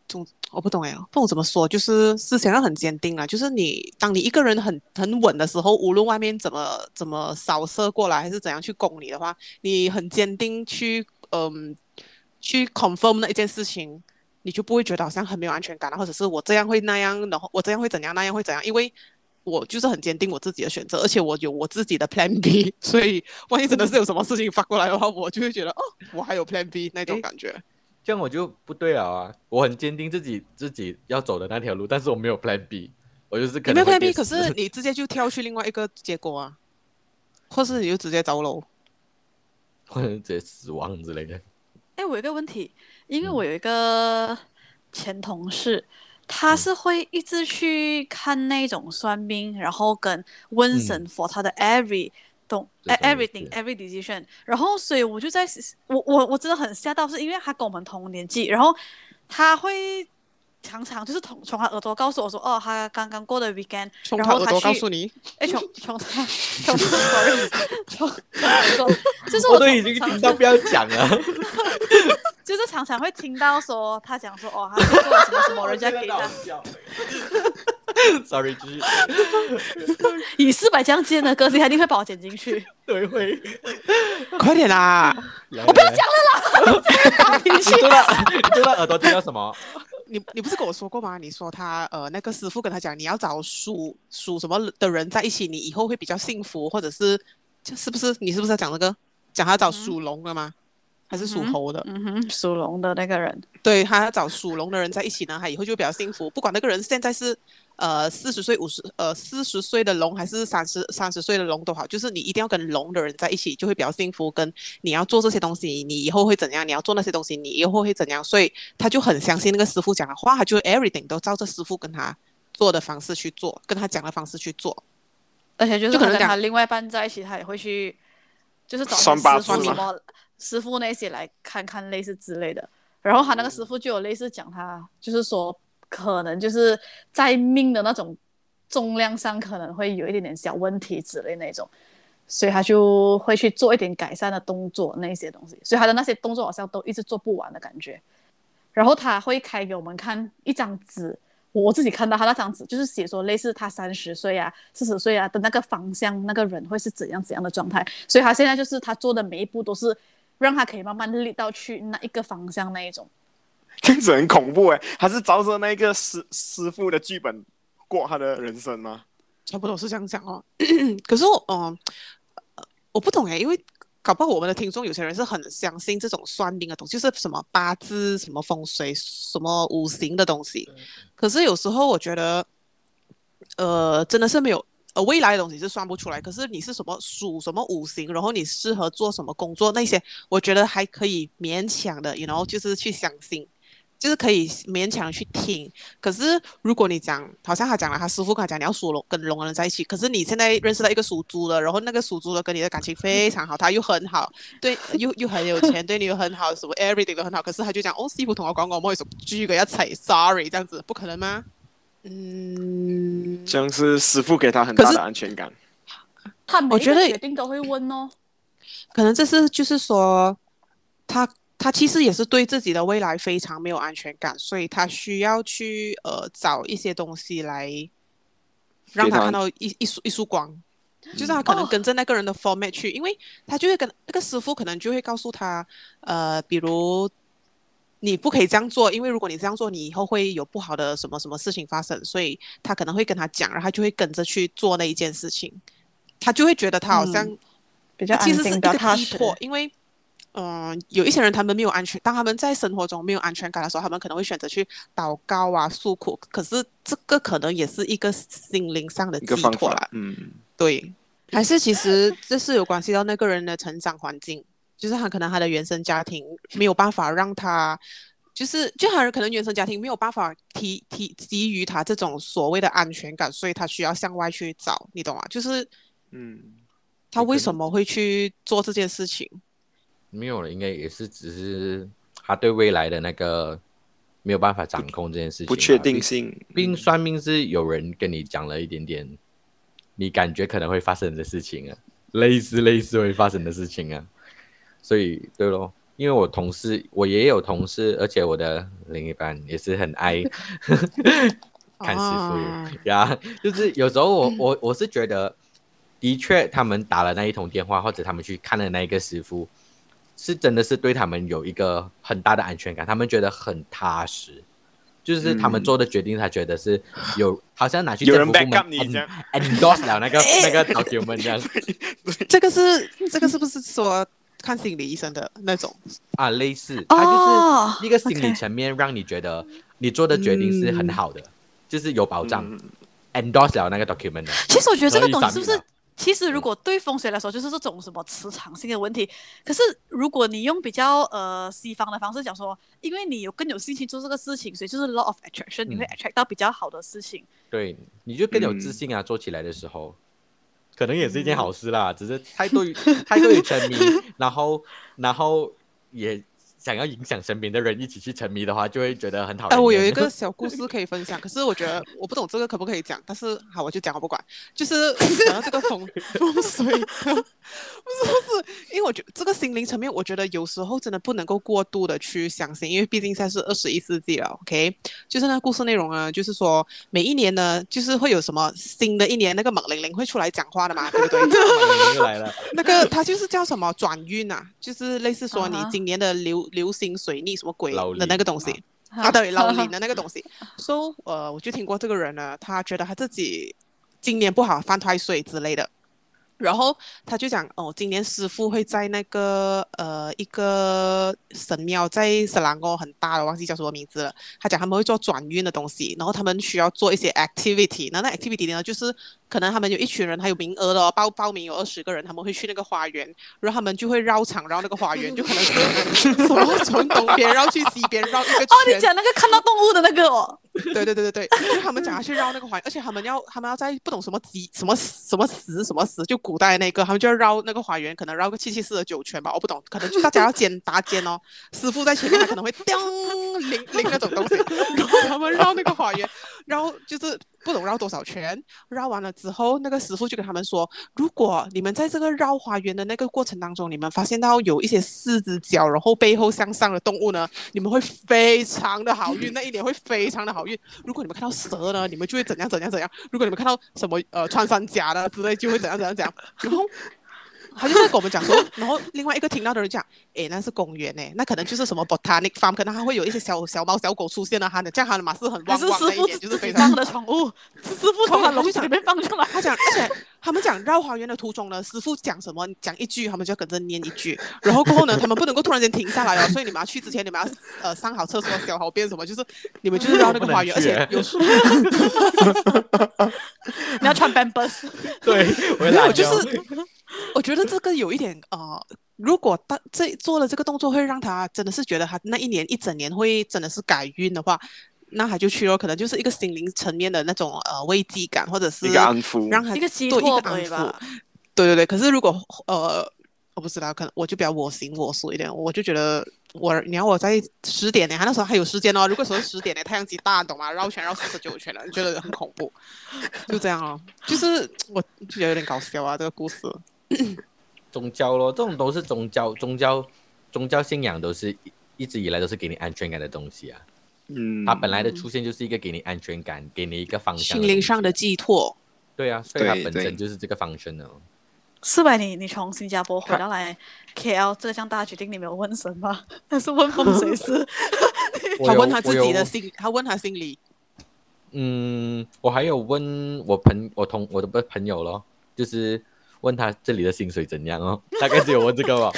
总我不懂哎，不懂怎么说，就是思想要很坚定啊，就是你当你一个人很很稳的时候，无论外面怎么怎么扫射过来，还是怎样去攻你的话，你很坚定去嗯、呃、去 confirm 那一件事情。你就不会觉得好像很没有安全感，或者是我这样会那样，然后我这样会怎样，那样会怎样？因为我就是很坚定我自己的选择，而且我有我自己的 Plan B，所以万一真的是有什么事情发过来的话，我就会觉得哦，我还有 Plan B 那种感觉。这样我就不对了啊！我很坚定自己自己要走的那条路，但是我没有 Plan B，我就是可能没有 Plan B，可是你直接就跳去另外一个结果啊，或是你就直接走楼，或者直接死亡之类的。哎，我有一个问题，因为我有一个前同事，嗯、他是会一直去看那种算命，嗯、然后跟问神 for 他的 every。懂，everything every decision，然后所以我就在，我我我真的很吓到，是因为他跟我们同年纪，然后他会常常就是从从他耳朵告诉我说，哦，他刚刚过的 weekend，然后他告诉你，哎，从 从他从他耳朵，从 就是我都已经听到不要讲了，就是常常会听到说他讲说，哦，他做了什么什么，人家给他。Sorry，继续。以四百将近的歌词，他一定会把我剪进去。对，会。快点啦！我不要讲了啦！打脾气。你说到，你说到耳朵听到什么？你你不是跟我说过吗？你说他呃那个师傅跟他讲，你要找属属什么的人在一起，你以后会比较幸福，或者是是不是？你是不是要讲那个？讲他找属龙的吗？嗯、还是属猴的？嗯哼，属龙的那个人。对，他要找属龙的人在一起呢，他以后就会比较幸福。不管那个人现在是。呃，四十岁、五十呃，四十岁的龙还是三十三十岁的龙都好，就是你一定要跟龙的人在一起，就会比较幸福。跟你要做这些东西，你以后会怎样？你要做那些东西，你以后会怎样？所以他就很相信那个师傅讲的话，他就 everything 都照着师傅跟他做的方式去做，跟他讲的方式去做。而且就是可能跟他另外一半在一起，他也会去，就是找师傅什么师傅那些来看看类似之类的。然后他那个师傅就有类似讲他，就是说。可能就是在命的那种重量上，可能会有一点点小问题之类那种，所以他就会去做一点改善的动作，那些东西，所以他的那些动作好像都一直做不完的感觉。然后他会开给我们看一张纸，我自己看到他那张纸就是写说类似他三十岁啊、四十岁啊的那个方向，那个人会是怎样怎样的状态。所以他现在就是他做的每一步都是让他可以慢慢立到去那一个方向那一种。这样子很恐怖哎，他是照着那个师师傅的剧本过他的人生吗？差不多是这样讲哦。可是我，嗯、呃，我不懂哎，因为搞不好我们的听众有些人是很相信这种算命的东西，就是什么八字、什么风水、什么五行的东西。可是有时候我觉得，呃，真的是没有。呃，未来的东西是算不出来，可是你是什么属什么五行，然后你适合做什么工作，那些我觉得还可以勉强的，然后就是去相信。就是可以勉强去听，可是如果你讲，好像他讲了，他师傅跟他讲，你要属龙跟龙人在一起，可是你现在认识到一个属猪的，然后那个属猪的跟你的感情非常好，他又很好，对，又又很有钱，对你又很好，什么 everything 都很好，可是他就讲，哦，师傅同我讲，我们会属猪嘅一齐，sorry，这样子不可能吗？嗯，这样是师傅给他很大的安全感。他我觉得决定都会问哦，可能这是就是说他。他其实也是对自己的未来非常没有安全感，所以他需要去呃找一些东西来让他看到一一束一束光，就是他可能跟着那个人的 format 去，因为他就会跟那个师傅可能就会告诉他，呃，比如你不可以这样做，因为如果你这样做，你以后会有不好的什么什么事情发生，所以他可能会跟他讲，然后他就会跟着去做那一件事情，他就会觉得他好像比较安心，比较踏实，因为。嗯、呃，有一些人他们没有安全，当他们在生活中没有安全感的时候，他们可能会选择去祷告啊、诉苦。可是这个可能也是一个心灵上的寄托啦。嗯，对，还是其实这是有关系到那个人的成长环境，就是他可能他的原生家庭没有办法让他，就是就好像可能原生家庭没有办法提提给予他这种所谓的安全感，所以他需要向外去找，你懂吗？就是，嗯，他为什么会去做这件事情？没有了，应该也是只是他对未来的那个没有办法掌控这件事情，不确定性。毕竟算命是有人跟你讲了一点点，你感觉可能会发生的事情啊，类似类似会发生的事情啊。所以对咯，因为我同事，我也有同事，而且我的另一半也是很 爱 看师傅呀。就是有时候我我我是觉得，的确他们打了那一通电话，或者他们去看了那一个师傅。是真的是对他们有一个很大的安全感，他们觉得很踏实，就是他们做的决定，他觉得是有，嗯、好像拿去政府部门 endorse 了那个那个 document 这样。这个是这个是不是说看心理医生的那种啊？类似，他就是一个心理层面，让你觉得你做的决定是很好的，嗯、就是有保障、嗯、endorse 了那个 document。其实我觉得这个东西是不是？其实，如果对风水来说，就是这种什么磁场性的问题。可是，如果你用比较呃西方的方式讲说，因为你有更有信心做这个事情，所以就是 law of attraction，你会 attract 到比较好的事情。对，你就更有自信啊！做起来的时候，可能也是一件好事啦。只是太多于太多于沉迷，然后然后也。想要影响身边的人一起去沉迷的话，就会觉得很讨厌。哎，我有一个 小故事可以分享，可是我觉得我不懂这个可不可以讲，但是好，我就讲，我不管。就是 讲到这个风风水，不是不是，因为我觉得这个心灵层面，我觉得有时候真的不能够过度的去相信，因为毕竟现在是二十一世纪了。OK，就是那故事内容呢，就是说每一年呢，就是会有什么新的一年，那个猛玲玲会出来讲话的嘛，对不对？又来了。那个他就是叫什么转运啊，就是类似说你今年的流。流星水逆什么鬼的那个东西啊，啊，对，老 林的那个东西。so，呃，我就听过这个人呢，他觉得他自己今年不好，犯太岁之类的。然后他就讲哦，今年师傅会在那个呃一个神庙在斯兰国很大的，忘记叫什么名字了。他讲他们会做转运的东西，然后他们需要做一些 activity。那那 activity 呢，就是可能他们有一群人，还有名额的哦，报报名有二十个人，他们会去那个花园，然后他们就会绕场绕那个花园，就可能 从从东边绕去西边绕一个。哦，你讲那个看到动物的那个哦。对对对对对，因为他们讲要去绕那个环，而且他们要他们要在不懂什么几什么什么石什么石，就古代那个，他们就要绕那个花园，可能绕个七七四十九圈吧，我不懂，可能就大家要肩 搭肩哦，师傅在前面，他可能会 叮铃铃那种东西，然后他们绕那个花园，然后就是。不懂绕多少圈，绕完了之后，那个师傅就跟他们说：“如果你们在这个绕花园的那个过程当中，你们发现到有一些四只脚，然后背后向上的动物呢，你们会非常的好运，那一年会非常的好运。如果你们看到蛇呢，你们就会怎样怎样怎样。如果你们看到什么呃穿山甲的之类，就会怎样怎样怎样。然后。”他就在跟我们讲说，然后另外一个听到的人讲，诶，那是公园诶，那可能就是什么 botanic farm，可能还会有一些小小猫小狗出现了，他的这样他的马是很旺旺的一点，就是非常的宠物，师傅从他笼子里面放出来。他讲，而且他们讲绕花园的途中呢，师傅讲什么讲一句，他们就要跟着念一句，然后过后呢，他们不能够突然间停下来哦，所以你们要去之前，你们要呃上好厕所，小好便什么，就是你们就是绕那个花园，而且有时候你要穿 Pampers，对，没有就是。我觉得这个有一点呃，如果他这做了这个动作，会让他真的是觉得他那一年一整年会真的是改运的话，那他就去了，可能就是一个心灵层面的那种呃慰藉感，或者是一个安抚，让他一个寄托，对吧？对对对。可是如果呃，我不知道，可能我就比较我行我素一点，我就觉得我你要我在十点呢，他那时候还有时间哦。如果说十点呢，太阳极大，懂吗？绕圈绕四十九圈了，你觉得很恐怖，就这样哦。就是我觉得有点搞笑啊，这个故事。宗教咯，这种都是宗教，宗教，宗教信仰都是一直以来都是给你安全感的东西啊。嗯，它本来的出现就是一个给你安全感，给你一个方向，心灵上的寄托。对啊，所以它本身就是这个方向呢。四百，你你从新加坡回到来 KL，浙江大决定你没有问神吗？他是问风水师？他问他自己的心，他问他心里。嗯，我还有问我朋我同我的朋友咯，就是。问他这里的薪水怎样哦？大概是有问这个吧。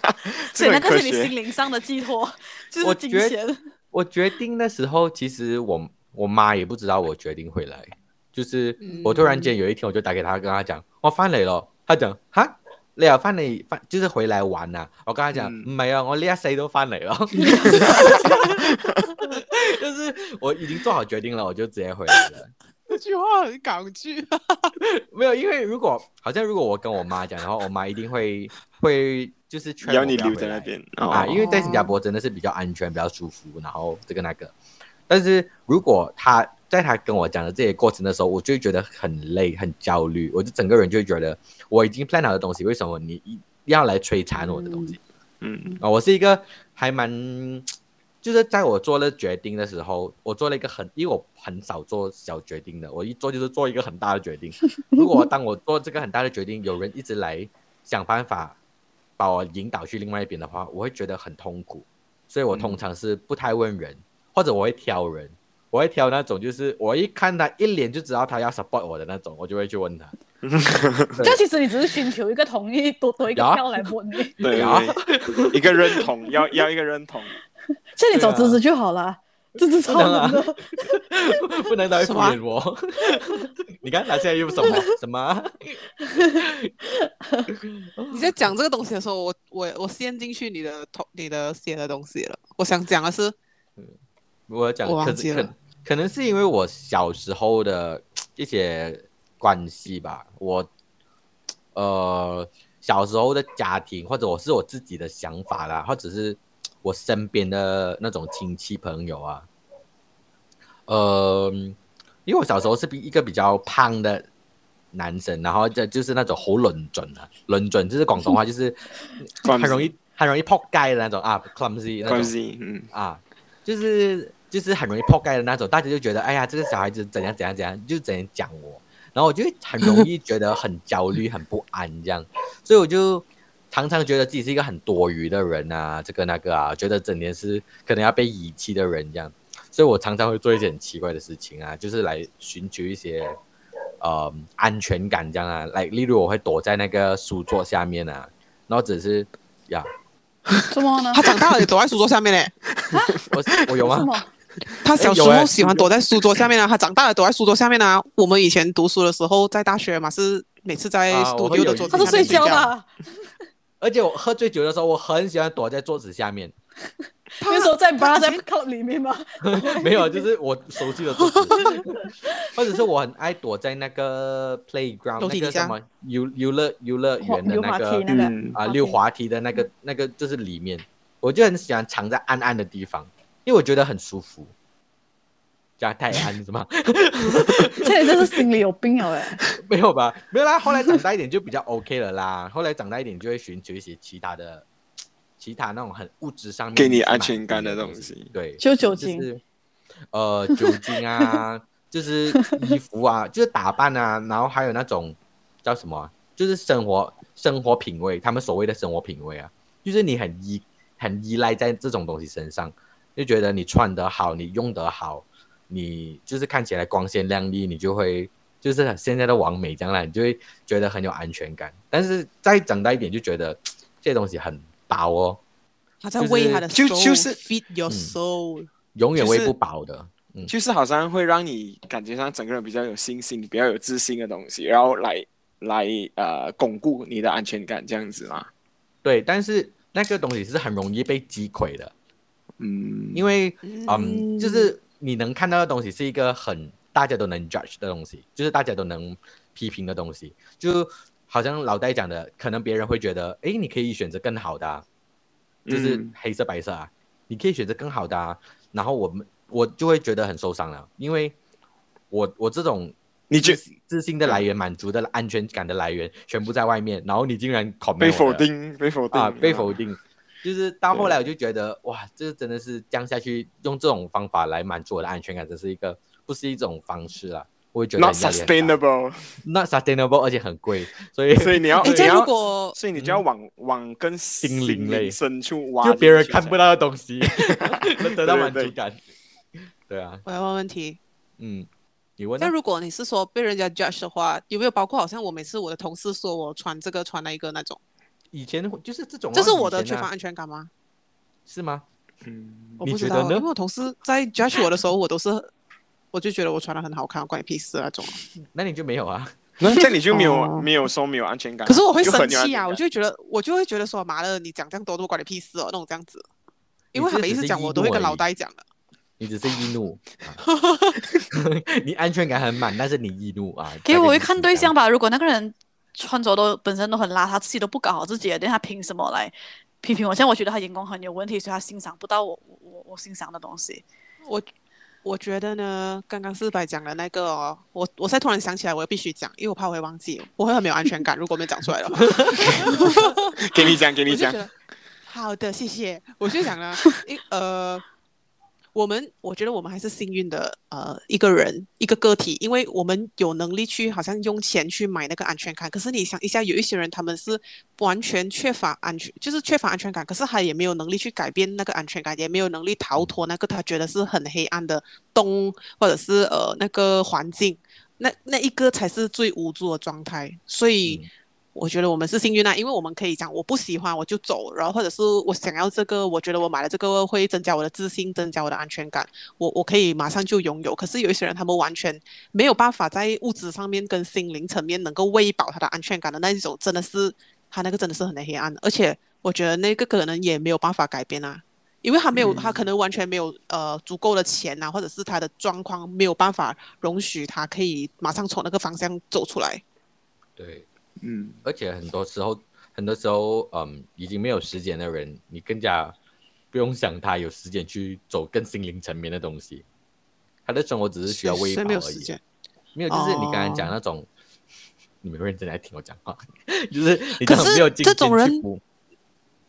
所以那个是你心灵上的寄托，就是金钱。我决定的时候，其实我我妈也不知道我决定回来。就是我突然间有一天，我就打给他，跟他讲我翻嚟咯。他讲哈，你又翻嚟翻，就是回来玩啊。我跟他讲唔系啊，我呢一世都翻嚟咯。就是我已经做好决定了，我就直接回来了。这句话很港剧，没有，因为如果好像如果我跟我妈讲，然后我妈一定会会就是劝要你留在那边啊，因为在新加坡真的是比较安全、比较舒服，然后这个那个。但是如果他在他跟我讲的这些过程的时候，我就会觉得很累、很焦虑，我就整个人就会觉得我已经 plan 好的东西，为什么你一要来摧残我的东西？嗯嗯啊，我是一个还蛮。就是在我做了决定的时候，我做了一个很，因为我很少做小决定的，我一做就是做一个很大的决定。如果当我做这个很大的决定，有人一直来想办法把我引导去另外一边的话，我会觉得很痛苦，所以我通常是不太问人，嗯、或者我会挑人，我会挑那种就是我一看他一脸就知道他要 support 我的那种，我就会去问他。就其实你只是寻求一个同意，多多一个票来问你。对啊，一个认同，要要一个认同。叫你找芝芝就好了，芝芝超能的，不能来敷衍我。你看他现在又什么什么？你在讲这个东西的时候，我我我陷进去你的头，你的写的东西了。我想讲的是，我讲，我忘记了，可可能是因为我小时候的一些关系吧。我呃小时候的家庭，或者我是我自己的想法啦，或者是。我身边的那种亲戚朋友啊，呃，因为我小时候是比一个比较胖的男生，然后就就是那种好轮准啊，轮准就是广东话，就是很容易很容易破盖的那种啊，clumsy 那种，嗯。啊，就是就是很容易破盖的那种，大家就觉得哎呀，这个小孩子怎样怎样怎样，就怎样讲我，然后我就很容易觉得很焦虑、很不安这样，所以我就。常常觉得自己是一个很多余的人啊，这个那个啊，觉得整天是可能要被遗弃的人这样，所以我常常会做一些很奇怪的事情啊，就是来寻求一些呃安全感这样啊，来例如我会躲在那个书桌下面啊，然后只是呀，什么呢？他长大了也躲在书桌下面嘞？我我有吗？他小时候喜欢躲在书桌下面啊，他长大了躲在书桌下面啊。我们以前读书的时候，在大学嘛，是每次在 studio 的桌子下面睡觉。他是睡觉吧？而且我喝醉酒的时候，我很喜欢躲在桌子下面。那时候在 bar 在 club 里面吗？没有，就是我熟悉的桌子。或者是我很爱躲在那个 playground 那个什么游游乐游乐园的那个、那个嗯、啊溜滑梯的那个那个就是里面，我就很喜欢藏在暗暗的地方，因为我觉得很舒服。家泰安是吗？这这是心里有病了哎！没有吧？没有啦。后来长大一点就比较 OK 了啦。后来长大一点就会寻求一些其他的、其他那种很物质上面给你安全感的东西。对，就酒精，就是、呃，酒精啊，就是衣服啊，就是打扮啊，然后还有那种叫什么、啊，就是生活生活品味。他们所谓的生活品味啊，就是你很依很依赖在这种东西身上，就觉得你穿得好，你用得好。你就是看起来光鲜亮丽，你就会就是现在的完美这样啦，你就会觉得很有安全感。但是再长大一点，就觉得这些东西很薄哦。他在喂他的 soul，就就是 feed your soul，、嗯、永远喂不饱的、就是嗯。就是好像会让你感觉上整个人比较有信心、比较有自信的东西，然后来来呃巩固你的安全感这样子嘛。对，但是那个东西是很容易被击溃的。嗯，因为嗯，嗯就是。你能看到的东西是一个很大家都能 judge 的东西，就是大家都能批评的东西，就好像老戴讲的，可能别人会觉得，哎，你可以选择更好的、啊，就是黑色白色啊，你可以选择更好的啊，然后我们我就会觉得很受伤了，因为我我这种你自自信的来源、满足的安全感的来源全部在外面，然后你竟然被否定，被否定啊，被否定。就是到后来我就觉得哇，这真的是这样下去，用这种方法来满足我的安全感，这是一个不是一种方式啊。我会觉得 not sustainable，not sustainable，而且很贵，所以所以你要，你要如果所以你就要往、嗯、往更心灵类深处挖，就别人看不到的东西，能 得到满足感。对啊，我要问问题，嗯，你问。那如果你是说被人家 judge 的话，有没有包括好像我每次我的同事说我穿这个穿那一个那种？以前就是这种、啊，这是我的缺乏安全感吗？是吗？嗯，我不知道，因为我同事在 judge 我的时候，我都是，我就觉得我穿的很好看，关你屁事那种。那你就没有啊？那 这里就没有、哦、没有说没有安全感。可是我会生气啊，就我就会觉得我就会觉得说，妈的，你讲这样多都关你屁事哦，那种这样子。因为他每一次讲，我都会跟老呆讲的。你只是易怒，你安全感很满，但是你易怒啊。给我一看对象吧，如果那个人。穿着都本身都很邋遢，自己都不搞好自己，但他凭什么来批评我？现在我觉得他眼光很有问题，所以他欣赏不到我我我欣赏的东西。我我觉得呢，刚刚四百讲的那个、哦，我我现在突然想起来，我必须讲，因为我怕我会忘记，我会很没有安全感，如果没讲出来的话。给你讲，给你讲。好的，谢谢。我就讲了，一呃，我们我觉得我们还是幸运的，呃，一个人一个个体，因为我们有能力去好像用钱去买那个安全感。可是你想一下，有一些人他们是完全缺乏安全，就是缺乏安全感，可是他也没有能力去改变那个安全感，也没有能力逃脱那个他觉得是很黑暗的洞，或者是呃那个环境，那那一个才是最无助的状态。所以。我觉得我们是幸运啊，因为我们可以讲我不喜欢我就走，然后或者是我想要这个，我觉得我买了这个会增加我的自信，增加我的安全感，我我可以马上就拥有。可是有一些人，他们完全没有办法在物质上面跟心灵层面能够喂饱他的安全感的那一种，真的是他那个真的是很黑暗，而且我觉得那个可能也没有办法改变啊，因为他没有，他可能完全没有呃足够的钱啊，或者是他的状况没有办法容许他可以马上从那个方向走出来。对。嗯，而且很多时候，很多时候，嗯，已经没有时间的人，你更加不用想他有时间去走更心灵层面的东西。他的生活只是需要喂饱而已。没有就是你刚才讲那种，哦、你没有认真来听我讲话，就是你可是这种人，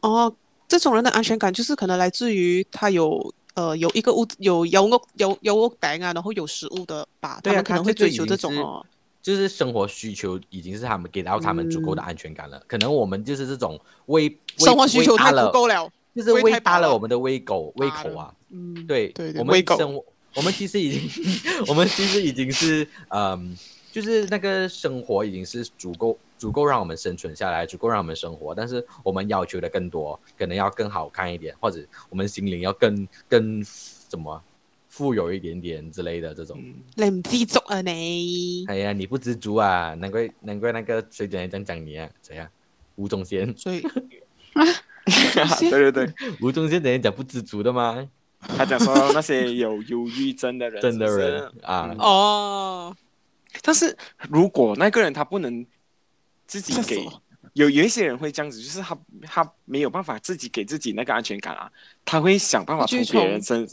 哦，这种人的安全感就是可能来自于他有呃有一个屋有有屋有有屋顶啊，然后有食物的吧，对啊，他们可能会追求这种哦。就是生活需求已经是他们给到他们足够的安全感了，嗯、可能我们就是这种喂生活需求太足够了，就是喂大了我们的胃口胃口啊，嗯，对，对对我们生活我们其实已经 我们其实已经是嗯，就是那个生活已经是足够足够让我们生存下来，足够让我们生活，但是我们要求的更多，可能要更好看一点，或者我们心灵要更更什么？富有一点点之类的这种，你唔知足啊你？哎呀，你不知足啊，难怪难怪那个谁讲讲讲你啊，怎样？吴宗宪，所以，对对对，吴宗宪等于讲不知足的吗？他讲说那些有忧郁症的人，真的人啊，哦，但是如果那个人他不能自己给，有有一些人会这样子，就是他他没有办法自己给自己那个安全感啊，他会想办法从别人身。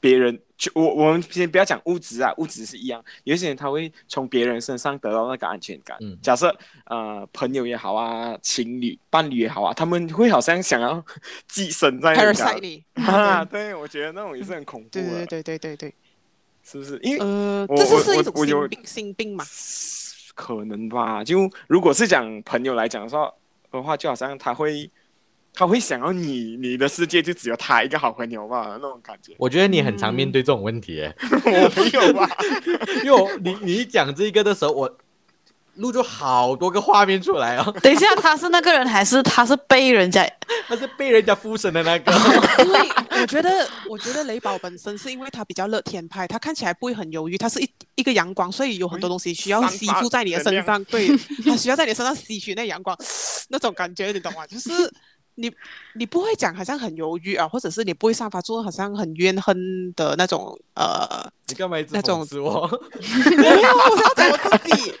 别人就我我们先不要讲物质啊，物质是一样。有些人他会从别人身上得到那个安全感。嗯，假设呃朋友也好啊，情侣伴侣也好啊，他们会好像想要 寄生在那里 啊。对，我觉得那种也是很恐怖的。对对对对对，是不是？因为呃，这是是一种心病心病嘛？可能吧。就如果是讲朋友来讲的话的话，就好像他会。他会想要你，你的世界就只有他一个好朋友吧？那种感觉。我觉得你很常面对这种问题，嗯、我没有吧？因为你你讲这个的时候，我录出好多个画面出来哦。等一下，他是那个人，还是他是被人家？他是被人家附身的那个。因为我觉得，我觉得雷宝本身是因为他比较乐天派，他看起来不会很犹豫，他是一一个阳光，所以有很多东西需要吸附在你的身上，对，他需要在你身上吸取那阳光，那种感觉你懂吗？就是。你你不会讲好像很犹豫啊，或者是你不会散发出好像很怨恨的那种呃，你干嘛一直那种自我？没有，我是要讲我自己，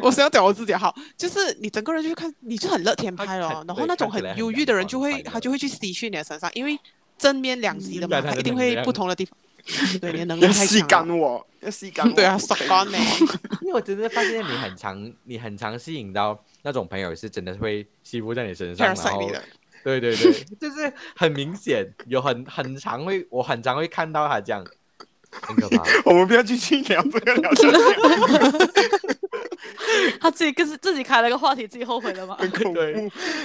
我是要讲我自己好，就是你整个人就看你就很乐天派哦，然后那种很忧郁的人就会他就会去吸去你的身上，因为正面两极的嘛，他一定会不同的地方。对，你的能力太强了。要吸干我，要吸干。对啊，吸干你。因为我真的发现你很常，你很常吸引到那种朋友，是真的会吸附在你身上，然后，对对对，就是很明显，有很很常会，我很常会看到他这样，很可怕。我们不要继续聊这个聊 他自己跟自己开了个话题，自己后悔了吗？很恐怖，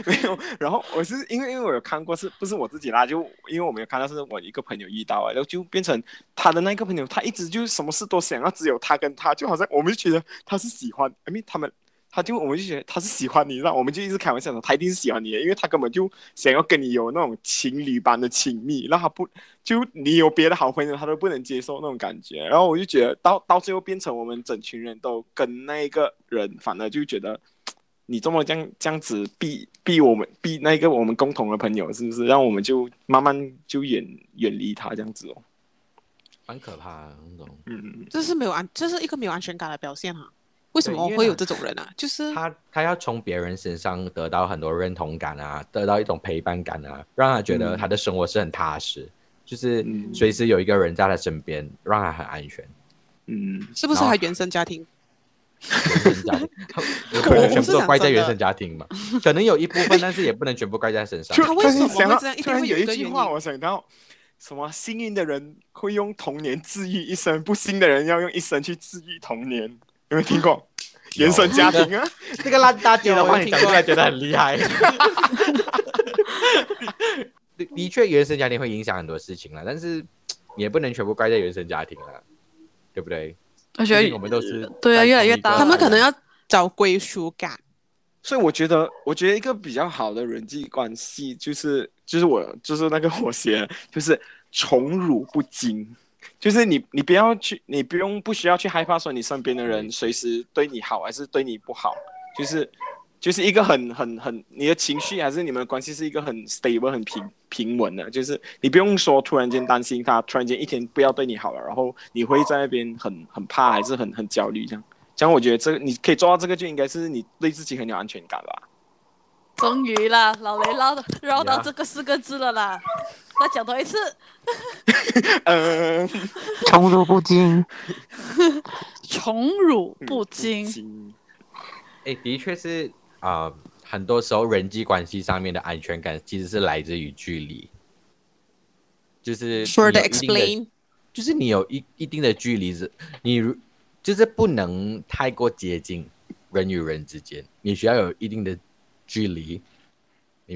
没有。然后我是因为因为我有看过，是不是我自己啦？就因为我没有看到，是我一个朋友遇到啊，然后就变成他的那个朋友，他一直就什么事都想要只有他跟他，就好像我们就觉得他是喜欢，因为他们。他就我们就觉得他是喜欢你，那我们就一直开玩笑说他一定是喜欢你的，因为他根本就想要跟你有那种情侣般的亲密，那他不就你有别的好朋友，他都不能接受那种感觉。然后我就觉得到到最后变成我们整群人都跟那个人，反而就觉得你这么这样这样子逼逼我们逼那个我们共同的朋友，是不是？让我们就慢慢就远远离他这样子哦，蛮可怕的那种。嗯，这是没有安，这是一个没有安全感的表现哈。为什么会有这种人啊？就是他，他要从别人身上得到很多认同感啊，得到一种陪伴感啊，让他觉得他的生活是很踏实，嗯、就是随时有一个人在他身边，让他很安全。嗯，是不是他原生家庭？原生家庭，有可 能全部都怪在原生家庭嘛？可能有一部分，但是也不能全部怪在身上。他为什么会这样？突然有一句话，我想到。什么幸运的人会用童年治愈一生，不幸的人要用一生去治愈童年，有没有听过？原生家庭啊，这个烂大街的话，你讲出来觉得很厉害。的的确，原生家庭会影响很多事情了，但是也不能全部怪在原生家庭了，对不对？我觉得我们都是对啊，越来越大，他们可能要找归属感。所以我觉得，我觉得一个比较好的人际关系就是，就是我就是那个我写，就是宠辱不惊。就是你，你不要去，你不用不需要去害怕说你身边的人随时对你好还是对你不好，就是就是一个很很很你的情绪还是你们的关系是一个很 stable 很平平稳的，就是你不用说突然间担心他突然间一天不要对你好了，然后你会在那边很很怕还是很很焦虑这样，这样我觉得这个你可以做到这个就应该是你对自己很有安全感吧。终于啦，老雷唠绕到这个四个字了啦。再讲多一次。嗯，宠辱不惊。宠辱不惊。哎，的确是啊、呃，很多时候人际关系上面的安全感其实是来自于距离。就是。Further explain。就是你有一一定的距离，是，你就是不能太过接近人与人之间，你需要有一定的距离。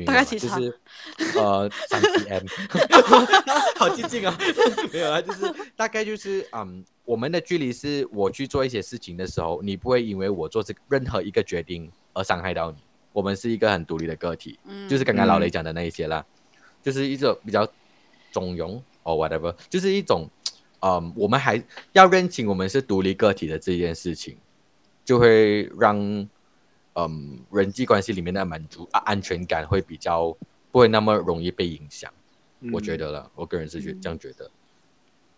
大概其实？就是呃三 cm，好接近啊！没有啊，就是大概就是嗯，我们的距离是我去做一些事情的时候，你不会因为我做这任何一个决定而伤害到你。我们是一个很独立的个体，嗯、就是刚刚老雷讲的那一些啦，嗯、就是一种比较中庸哦 whatever，就是一种嗯，我们还要认清我们是独立个体的这件事情，就会让。嗯，人际关系里面的满足啊，安全感会比较不会那么容易被影响，嗯、我觉得了，我个人是觉这样觉得，嗯、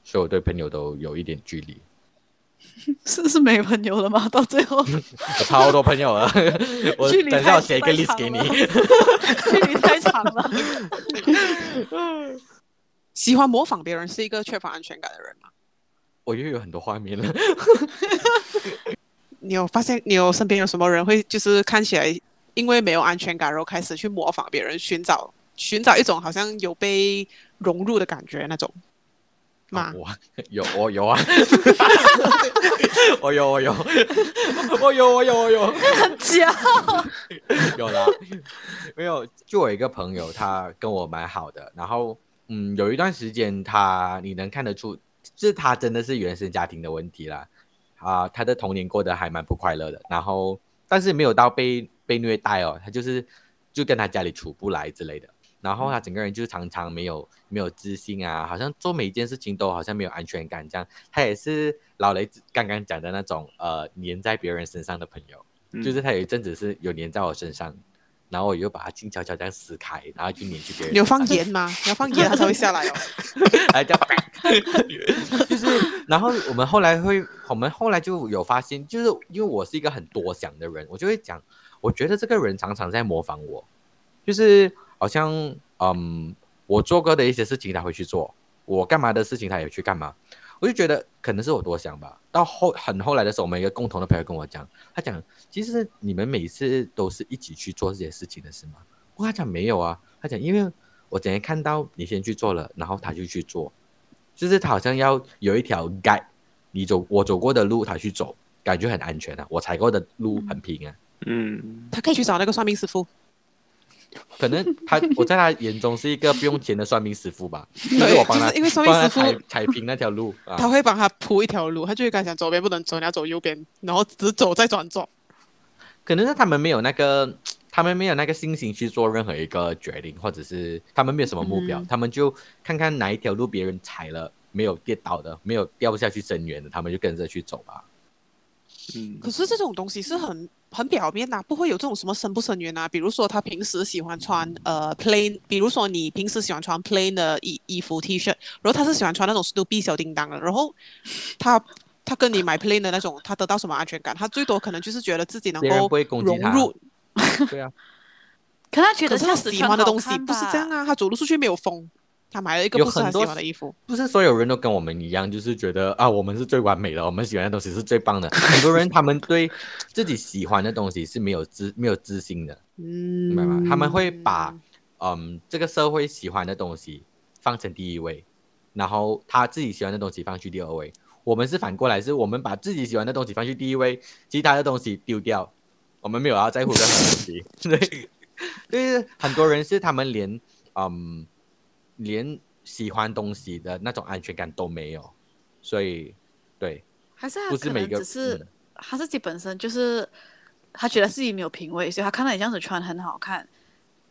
所以我对朋友都有一点距离。是是没朋友了吗？到最后，我 超多朋友了，我等一下我写一个 list 给你，距离太长了。喜欢模仿别人是一个缺乏安全感的人吗？我又有很多画面了。你有发现你有身边有什么人会就是看起来因为没有安全感，然后开始去模仿别人，寻找寻找一种好像有被融入的感觉那种吗？我？有我有啊，我 有我有。我有 我有我有。很假，有啦，没有就我一个朋友，他跟我蛮好的，然后嗯，有一段时间他你能看得出，就是他真的是原生家庭的问题啦。啊，他的童年过得还蛮不快乐的，然后但是没有到被被虐待哦，他就是就跟他家里处不来之类的，然后他整个人就常常没有没有自信啊，好像做每一件事情都好像没有安全感这样。他也是老雷刚刚讲的那种呃黏在别人身上的朋友，嗯、就是他有一阵子是有黏在我身上。然后我又把它静悄悄这样撕开，然后就粘去别人。你有放盐吗？你要放盐，它才会下来哦。来 叫，就是，然后我们后来会，我们后来就有发现，就是因为我是一个很多想的人，我就会讲，我觉得这个人常常在模仿我，就是好像嗯，我做过的一些事情他会去做，我干嘛的事情他也去干嘛。我就觉得可能是我多想吧。到后很后来的时候，我们一个共同的朋友跟我讲，他讲其实你们每次都是一起去做这些事情的是吗？我跟他讲没有啊。他讲因为我整天看到你先去做了，然后他就去做，就是他好像要有一条 guide，你走我走过的路他去走，感觉很安全啊。我踩过的路很平啊。嗯，他可以去找那个算命师傅。可能他我在他眼中是一个不用钱的算命师傅吧，对就是我帮他，因为算命师傅踩踩平那条路，他会帮他铺一条路，他就会跟他讲左边不能走，你要走右边，然后直走再转走。可能是他们没有那个，他们没有那个信心去做任何一个决定，或者是他们没有什么目标，嗯、他们就看看哪一条路别人踩了没有跌倒的，没有掉下去深渊的，他们就跟着去走吧。嗯，可是这种东西是很很表面呐、啊，不会有这种什么深不深渊啊。比如说他平时喜欢穿呃 plain，比如说你平时喜欢穿 plain 的衣衣服 T 恤，然后他是喜欢穿那种 Snoopy 小叮当的，然后他他跟你买 plain 的那种，他得到什么安全感？他最多可能就是觉得自己能够融入。对啊，可他觉得他喜欢的东西不是这样啊，他走路出去没有风。他买了一个不是他喜欢的衣服，不是所有人都跟我们一样，就是觉得啊，我们是最完美的，我们喜欢的东西是最棒的。很多人他们对自己喜欢的东西是没有自没有自信的，嗯，明白吗？他们会把嗯这个社会喜欢的东西放成第一位，然后他自己喜欢的东西放去第二位。我们是反过来，是我们把自己喜欢的东西放去第一位，其他的东西丢掉。我们没有要在乎任何东西。对，就是很多人是他们连嗯连喜欢东西的那种安全感都没有，所以对，还是他不是每个只是嗯他自己本身就是他觉得自己没有品味，所以他看到你这样子穿很好看，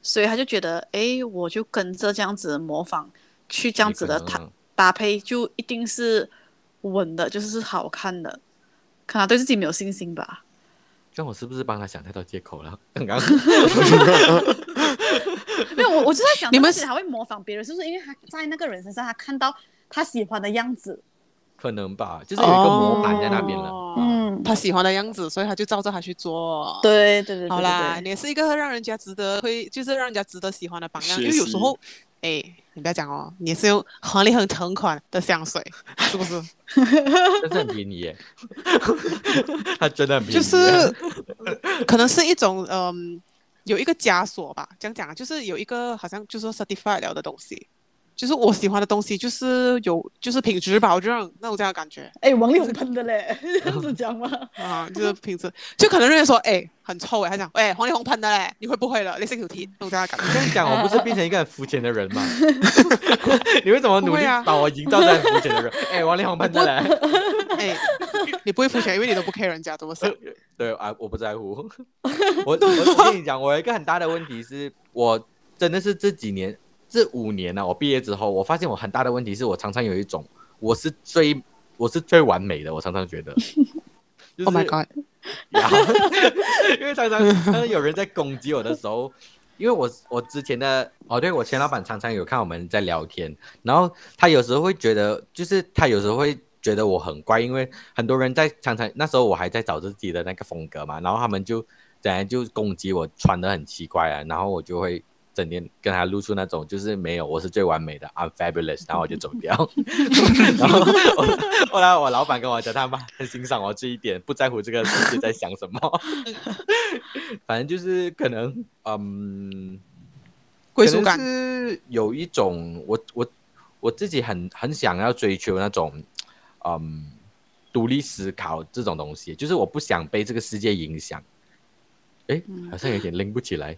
所以他就觉得，哎，我就跟着这样子模仿去这样子的搭搭配，就一定是稳的，就是是好看的，可能对自己没有信心吧。这样我是不是帮他想太多借口了？刚刚没有，我我就在想，你们是还会模仿别人，是不是因为他在那个人身上，他看到他喜欢的样子？可能吧，就是有一个模板在那边了。哦嗯，他喜欢的样子，所以他就照着他去做。对对对对好啦，你也是一个让人家值得会，就是让人家值得喜欢的榜样。是因为有时候，哎，你不要讲哦，你是用黄丽恒同款的香水，是不是？但是很便宜耶，他真的很便宜。就是可能是一种嗯，有一个枷锁吧，这样讲，就是有一个好像就是说 certified 了的东西，就是我喜欢的东西，就是有就是品质保证那种这样的感觉哎，王力宏喷的嘞，这样子讲吗？啊，就是品质，就可能人家说哎很臭哎，他讲哎王力宏喷的嘞，你会不会了？你识条铁那种这样的感觉。这样讲，我不是变成一个很肤浅的人吗？你为什么努力把我营造成很肤浅的人？哎、王力宏喷的嘞。哎，你不会肤浅，因为你都不 care 人家怎么想。对啊，我不在乎。我我我跟你讲，我有一个很大的问题是，我真的是这几年这五年呢、啊，我毕业之后，我发现我很大的问题是我常常有一种，我是最我是最完美的，我常常觉得。就是、Oh my god！呀 因为常常常常有人在攻击我的时候，因为我我之前的哦，对我前老板常常有看我们在聊天，然后他有时候会觉得，就是他有时候会觉得我很怪，因为很多人在常常那时候我还在找自己的那个风格嘛，然后他们就怎样就攻击我穿的很奇怪啊，然后我就会整天跟他露出那种就是没有，我是最完美的，I'm fabulous，然后我就走掉。然后后来我老板跟我讲，他妈很欣赏我这一点，不在乎这个世界在想什么。反正就是可能，嗯，归属感是有一种我我我自己很很想要追求那种，嗯，独立思考这种东西，就是我不想被这个世界影响。哎，好像有点拎不起来，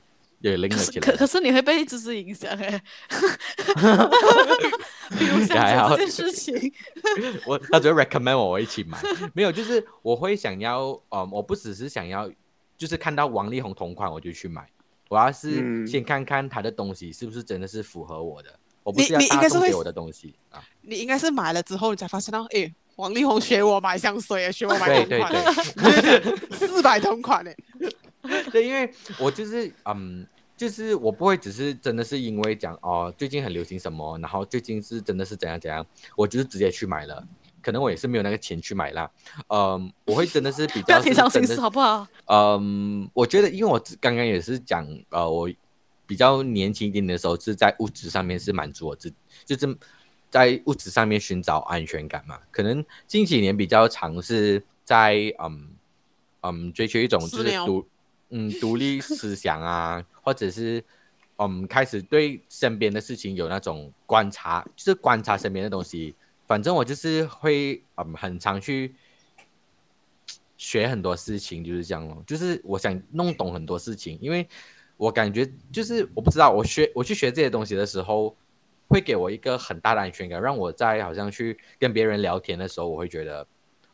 也拎可了起来。是可可是你会被知识影响哎，比如像还好这件事情，我他只会 recommend 我，我一起买。没有，就是我会想要，嗯，我不只是想要，就是看到王力宏同款我就去买。我要是嗯先看看他的东西是不是真的是符合我的，我不你是要你应该是会大众给我的东西啊。你应该是买了之后，你才发现到，哎，王力宏学我买香水，学我买对同对款，四百同款哎。对，因为我就是嗯，就是我不会只是真的是因为讲哦，最近很流行什么，然后最近是真的是怎样怎样，我就是直接去买了。可能我也是没有那个钱去买啦。嗯，我会真的是比不要较是真的提伤心事好不好？嗯，我觉得，因为我刚刚也是讲，呃，我比较年轻一点的时候是在物质上面是满足我自，就是在物质上面寻找安全感嘛。可能近几年比较尝试在嗯嗯追求一种就是独嗯独立思想啊，或者是嗯开始对身边的事情有那种观察，就是观察身边的东西。反正我就是会嗯很常去。学很多事情就是这样咯，就是我想弄懂很多事情，因为我感觉就是我不知道，我学我去学这些东西的时候，会给我一个很大的安全感，让我在好像去跟别人聊天的时候，我会觉得，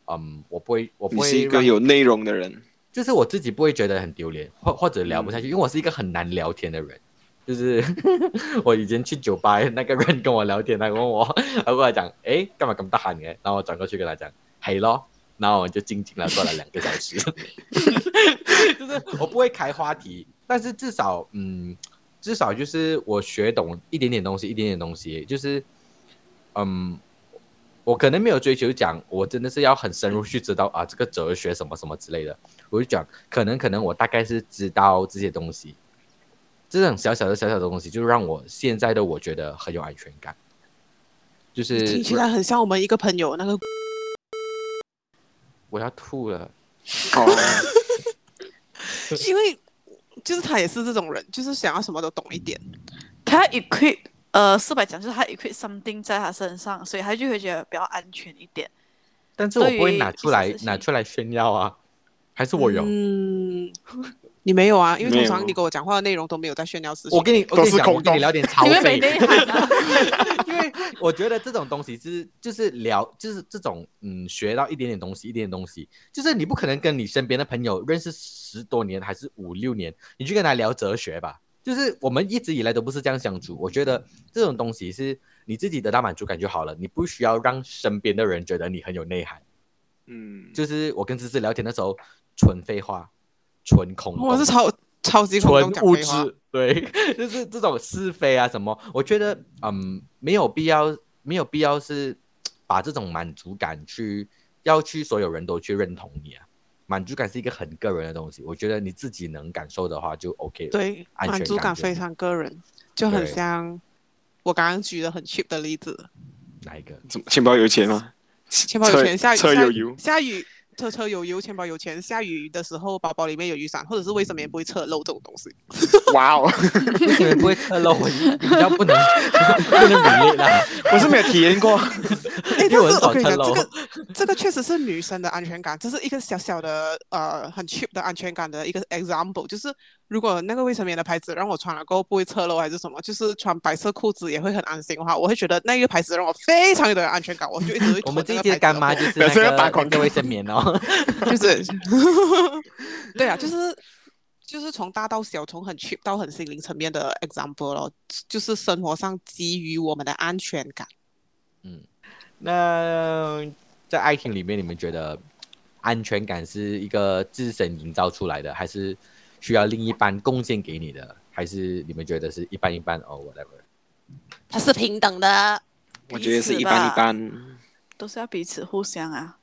嗯，我不会，我不会你是一个有内容的人，就是我自己不会觉得很丢脸，或或者聊不下去，因为我是一个很难聊天的人。就是 我以前去酒吧，那个人跟我聊天，他问我，他过来讲，诶，干嘛咁得闲嘅？然后我转过去跟他讲，系咯。然后我就静静的坐了两个小时，就是我不会开话题，但是至少，嗯，至少就是我学懂一点点东西，一点点东西，就是，嗯，我可能没有追求讲，我真的是要很深入去知道啊，这个哲学什么什么之类的，我就讲，可能可能我大概是知道这些东西，这种小小的小小的东西，就让我现在的我觉得很有安全感，就是听起来很像我们一个朋友那个。我要吐了，哦，因为就是他也是这种人，就是想要什么都懂一点。他 equip 呃，四百讲就是他 equip something 在他身上，所以他就会觉得比较安全一点。但是我不会拿出来拿出来炫耀啊，还是我有？嗯，你没有啊？因为通常你跟我讲话的内容都没有在炫耀事情。我跟你我跟你讲，我跟你聊点超因为没费内涵啊。因为我觉得这种东西就是就是聊就是这种嗯学到一点点东西一点点东西，就是你不可能跟你身边的朋友认识十多年还是五六年，你去跟他聊哲学吧。就是我们一直以来都不是这样相处，我觉得这种东西是你自己得到满足感就好了，你不需要让身边的人觉得你很有内涵。嗯，就是我跟芝芝聊天的时候，纯废话，纯空洞，我是超超级空纯物。质，对，就是这种是非啊什么，我觉得嗯没有必要，没有必要是把这种满足感去要去所有人都去认同你啊。满足感是一个很个人的东西，我觉得你自己能感受的话就 OK 了。对，安全满足感非常个人，就很像我刚刚举的很 cheap 的例子，哪一个？怎么钱包有钱吗？钱包有钱，下雨车有油，下雨车车有油，钱包有钱，下雨的时候包包里面有雨伞，或者是卫生棉不会侧漏这种东西。哇哦，为什么不会侧漏？你比较不能 不能比例啦。我是没有体验过。哎，因为我是我跟你这。个这个确实是女生的安全感，这是一个小小的呃很 cheap 的安全感的一个 example，就是如果那个卫生棉的牌子让我穿了过后不会侧漏还是什么，就是穿白色裤子也会很安心的话，我会觉得那个牌子让我非常有的安全感，我就一直会我们这一届干妈就是要打广告那个卫生棉哦。就是，对啊，就是就是从大到小，从很 cheap 到很心灵层面的 example 咯，就是生活上给予我们的安全感。嗯那在爱情里面，你们觉得安全感是一个自身营造出来的，还是需要另一半贡献给你的？还是你们觉得是一般一般？哦，whatever。它是平等的，我觉得是一般一般。都是要彼此互相啊。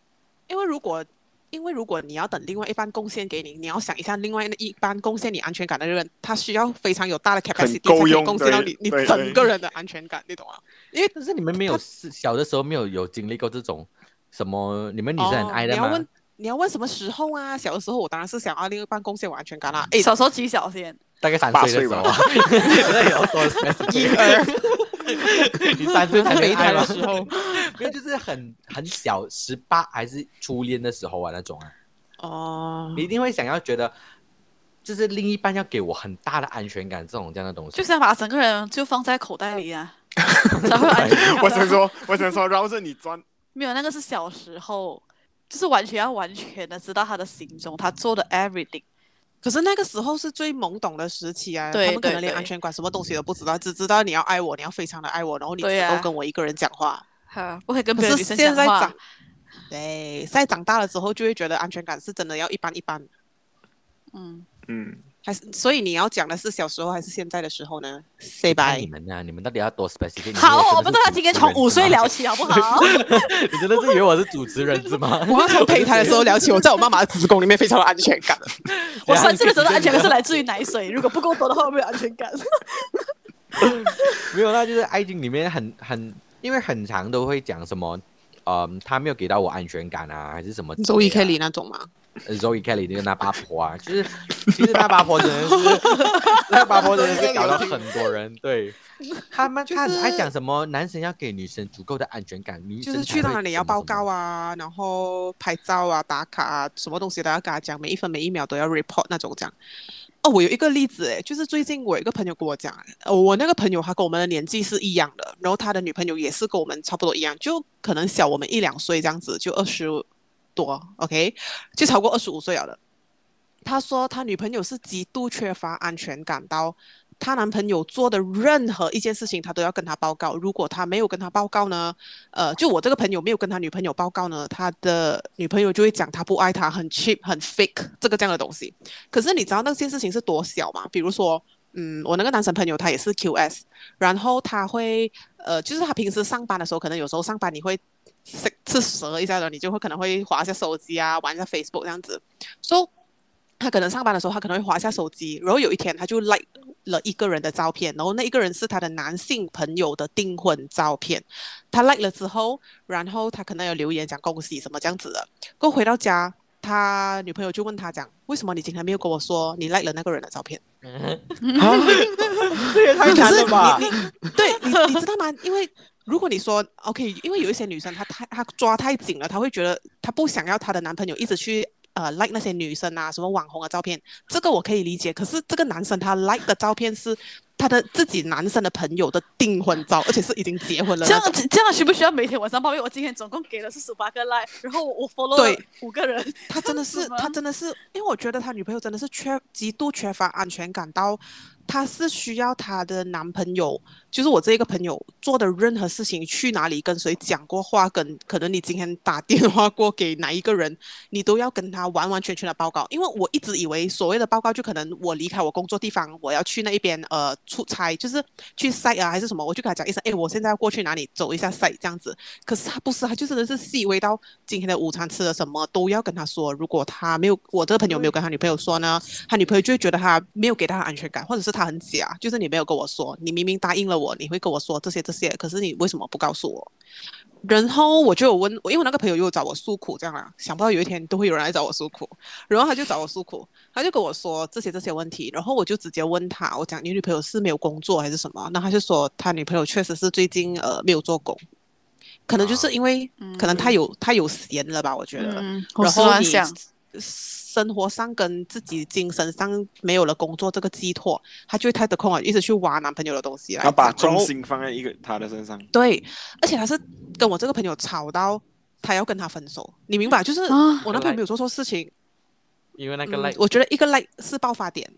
因为如果因为如果你要等另外一半贡献给你，你要想一下，另外一半贡献你安全感的人，他需要非常有大的 capacity 才可以够用贡献到你你整个人的安全感，你懂吗？因为但是你们没有小的时候没有有经历过这种什么？你们女生很爱的吗？哦你要问你要问什么时候啊？小的时候我当然是想要另一半贡献我安全感啦、啊。哎，小时候几小先？大概三八岁岁的时候吧啊，你三岁才被爱吗胚胎的？时候，没有，就是很很小，十八还是初恋的时候啊那种啊，哦你一定会想要觉得，就是另一半要给我很大的安全感，这种这样的东西。就是要把整个人就放在口袋里啊，才会安全。我想说，我想说绕着你转。没有，那个是小时候，就是完全要完全的知道他的行踪，他做的 everything。可是那个时候是最懵懂的时期啊，他们可能连安全感什么东西都不知道，只知道你要爱我，你要非常的爱我，然后你只够跟我一个人讲话。哈，不会跟别的女生现在讲话长。，对，现在长大了之后就会觉得安全感是真的要一般一般。嗯，嗯，还是所以你要讲的是小时候还是现在的时候呢？Say bye。你们呢、你们到底要多 specific？好，我们都要今天从五岁聊起，好不好？你真的是以为我是主持人是吗？我要从胚胎的时候聊起，我在我妈妈的子宫里面非常有安全感。我生气的时候的安全感是来自于奶水，如果不够多的话，我没有安全感。没有，那就是爱情里面很很，因为很长都会讲什么，嗯，他没有给到我安全感啊，还是什么、啊？周一 Kelly 那种吗？Zoe Kelly 那个那八婆啊，就是其实那八婆真的是，那八婆真的是搞到很多人，对 他们就是他很爱讲什么男生要给女生足够的安全感，女就是去哪里要报告啊，然后拍照啊、打卡啊，什么东西都要跟他讲，每一分每一秒都要 report 那种这样。哦，我有一个例子诶，就是最近我有一个朋友跟我讲，呃，我那个朋友他跟我们的年纪是一样的，然后他的女朋友也是跟我们差不多一样，就可能小我们一两岁这样子，就二十多，OK，就超过二十五岁了。他说他女朋友是极度缺乏安全感到。他男朋友做的任何一件事情，他都要跟他报告。如果他没有跟他报告呢，呃，就我这个朋友没有跟他女朋友报告呢，他的女朋友就会讲他不爱他，很 cheap，很 fake，这个这样的东西。可是你知道那件事情是多小吗？比如说，嗯，我那个男生朋友他也是 QS，然后他会，呃，就是他平时上班的时候，可能有时候上班你会吃吃蛇一下的，你就会可能会滑一下手机啊，玩一下 Facebook 这样子。所以他可能上班的时候，他可能会滑一下手机，然后有一天他就 like 了一个人的照片，然后那一个人是他的男性朋友的订婚照片。他 like 了之后，然后他可能有留言讲恭喜什么这样子的。过后回到家，他女朋友就问他讲，为什么你今天没有跟我说你 like 了那个人的照片？这也 太难了吧！你你对你你知道吗？因为如果你说 OK，因为有一些女生她太她抓太紧了，她会觉得她不想要她的男朋友一直去呃 like 那些女生啊什么网红的照片，这个我可以理解。可是这个男生他 like 的照片是他的自己男生的朋友的订婚照，而且是已经结婚了。这样这样需不需要每天晚上抱怨？我今天总共给了是十八个 like，然后我 follow 了五个人。他真的是他真的是，因为我觉得他女朋友真的是缺极度缺乏安全感到。她是需要她的男朋友，就是我这一个朋友做的任何事情，去哪里跟谁讲过话，跟可能你今天打电话过给哪一个人，你都要跟他完完全全的报告。因为我一直以为所谓的报告，就可能我离开我工作地方，我要去那一边呃出差，就是去塞啊还是什么，我就跟他讲一声，哎，我现在要过去哪里走一下塞这样子。可是他不是，他就真的是细微到今天的午餐吃了什么都要跟他说。如果他没有，我这个朋友没有跟他女朋友说呢，他女朋友就会觉得他没有给他安全感，或者是他很假，就是你没有跟我说，你明明答应了我，你会跟我说这些这些，可是你为什么不告诉我？然后我就有问，因为我那个朋友又找我诉苦，这样啊，想不到有一天都会有人来找我诉苦，然后他就找我诉苦，他就跟我说这些这些问题，然后我就直接问他，我讲你女朋友是没有工作还是什么？那他就说他女朋友确实是最近呃没有做工，可能就是因为、啊、可能他有他有闲了吧，我觉得，嗯、然后你。想生活上跟自己精神上没有了工作这个寄托，他就会太得空了，一直去挖男朋友的东西来。她把重心放在一个他的身上。对，而且他是跟我这个朋友吵到他要跟他分手，你明白？就是我男朋友没有做错事情，因为那个 like，、嗯、我觉得一个 like 是爆发点。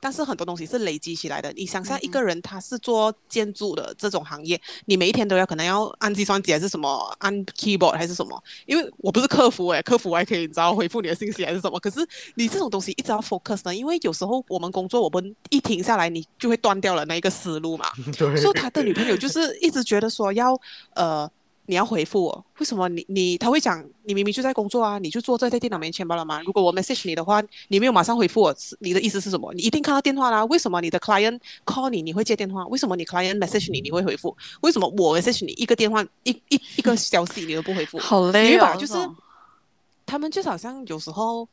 但是很多东西是累积起来的。你想象一个人他是做建筑的这种行业，嗯、你每一天都要可能要按计算机还是什么，按 keyboard 还是什么？因为我不是客服诶，客服我还可以你知道回复你的信息还是什么。可是你这种东西一直要 focus 呢，因为有时候我们工作我们一停下来，你就会断掉了那一个思路嘛。对。所以他的女朋友就是一直觉得说要呃。你要回复我，为什么你你他会讲你明明就在工作啊，你就坐在在电脑面前罢了嘛？如果我 message 你的话，你没有马上回复我，你的意思是什么？你一定看到电话啦，为什么你的 client call 你你会接电话？为什么你 client message 你你会回复？为什么我 message 你一个电话一一一个消息你都不回复？好累啊，就是他们就好像有时候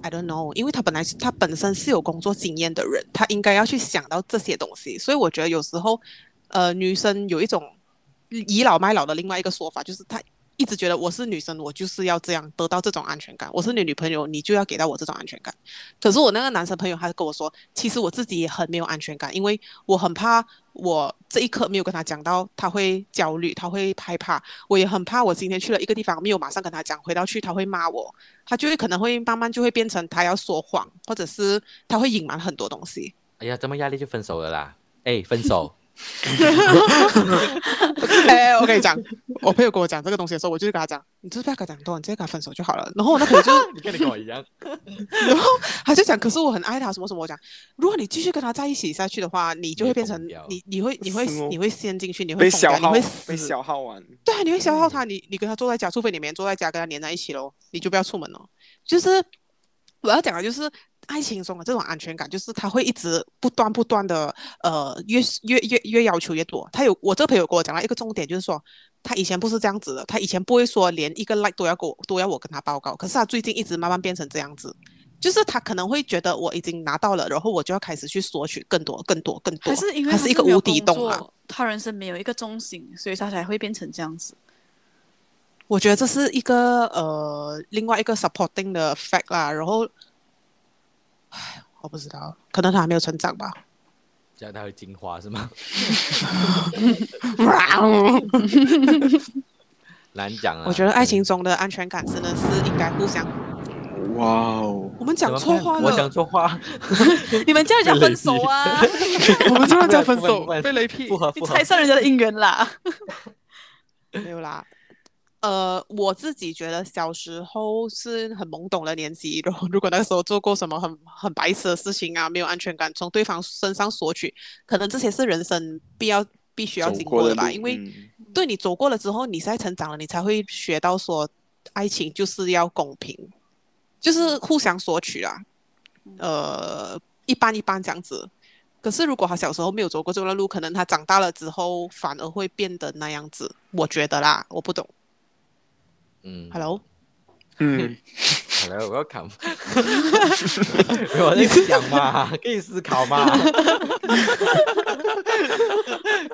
I don't know，因为他本来他本身是有工作经验的人，他应该要去想到这些东西，所以我觉得有时候呃女生有一种。倚老卖老的另外一个说法就是，他一直觉得我是女生，我就是要这样得到这种安全感。我是你女朋友，你就要给到我这种安全感。可是我那个男生朋友，他跟我说，其实我自己也很没有安全感，因为我很怕我这一刻没有跟他讲到，他会焦虑，他会害怕。我也很怕我今天去了一个地方，没有马上跟他讲，回到去他会骂我，他就会可能会慢慢就会变成他要说谎，或者是他会隐瞒很多东西。哎呀，这么压力就分手了啦？哎，分手。哎，我跟你讲，我朋友跟我讲这个东西的时候，我就跟他讲，你就是不要跟他讲多，你直接跟他分手就好了。然后我那朋友就你跟你跟我一样，然后他就讲，可是我很爱他，什么什么。我讲，如果你继续跟他在一起下去的话，你就会变成你，你会，你会，你会陷进去，你会被消耗，你会被消耗完。对啊，你会消耗他，你你跟他坐在家，除非你每天坐在家跟他黏在一起喽，你就不要出门了。就是我要讲的，就是。爱情中的这种安全感，就是他会一直不断不断的，呃，越越越越要求越多。他有我这个朋友跟我讲了一个重点，就是说他以前不是这样子的，他以前不会说连一个 like 都要给我都要我跟他报告，可是他最近一直慢慢变成这样子，就是他可能会觉得我已经拿到了，然后我就要开始去索取更多更多更多。还是因为他是一个无底洞啊，他人生没有一个中心，所以他才会变成这样子。我觉得这是一个呃另外一个 supporting 的 fact 啦，然后。唉，我不知道，可能他还没有成长吧。这样他会进化是吗？难讲啊。我觉得爱情中的安全感真的是应该互相。哇哦！我们讲错话了。我讲错话。你们这样讲分手啊？我们这样讲分手，被雷劈。你拆散人家的姻缘啦。没有啦。呃，我自己觉得小时候是很懵懂的年纪，然后如果那个时候做过什么很很白痴的事情啊，没有安全感，从对方身上索取，可能这些是人生必要必须要经过的吧。的因为、嗯、对你走过了之后，你现在成长了，你才会学到说，爱情就是要公平，就是互相索取啊。呃，一般一般这样子。可是如果他小时候没有走过这段路，可能他长大了之后反而会变得那样子。我觉得啦，我不懂。嗯，Hello，嗯，Hello，Welcome。我在想嘛，可以思考吗？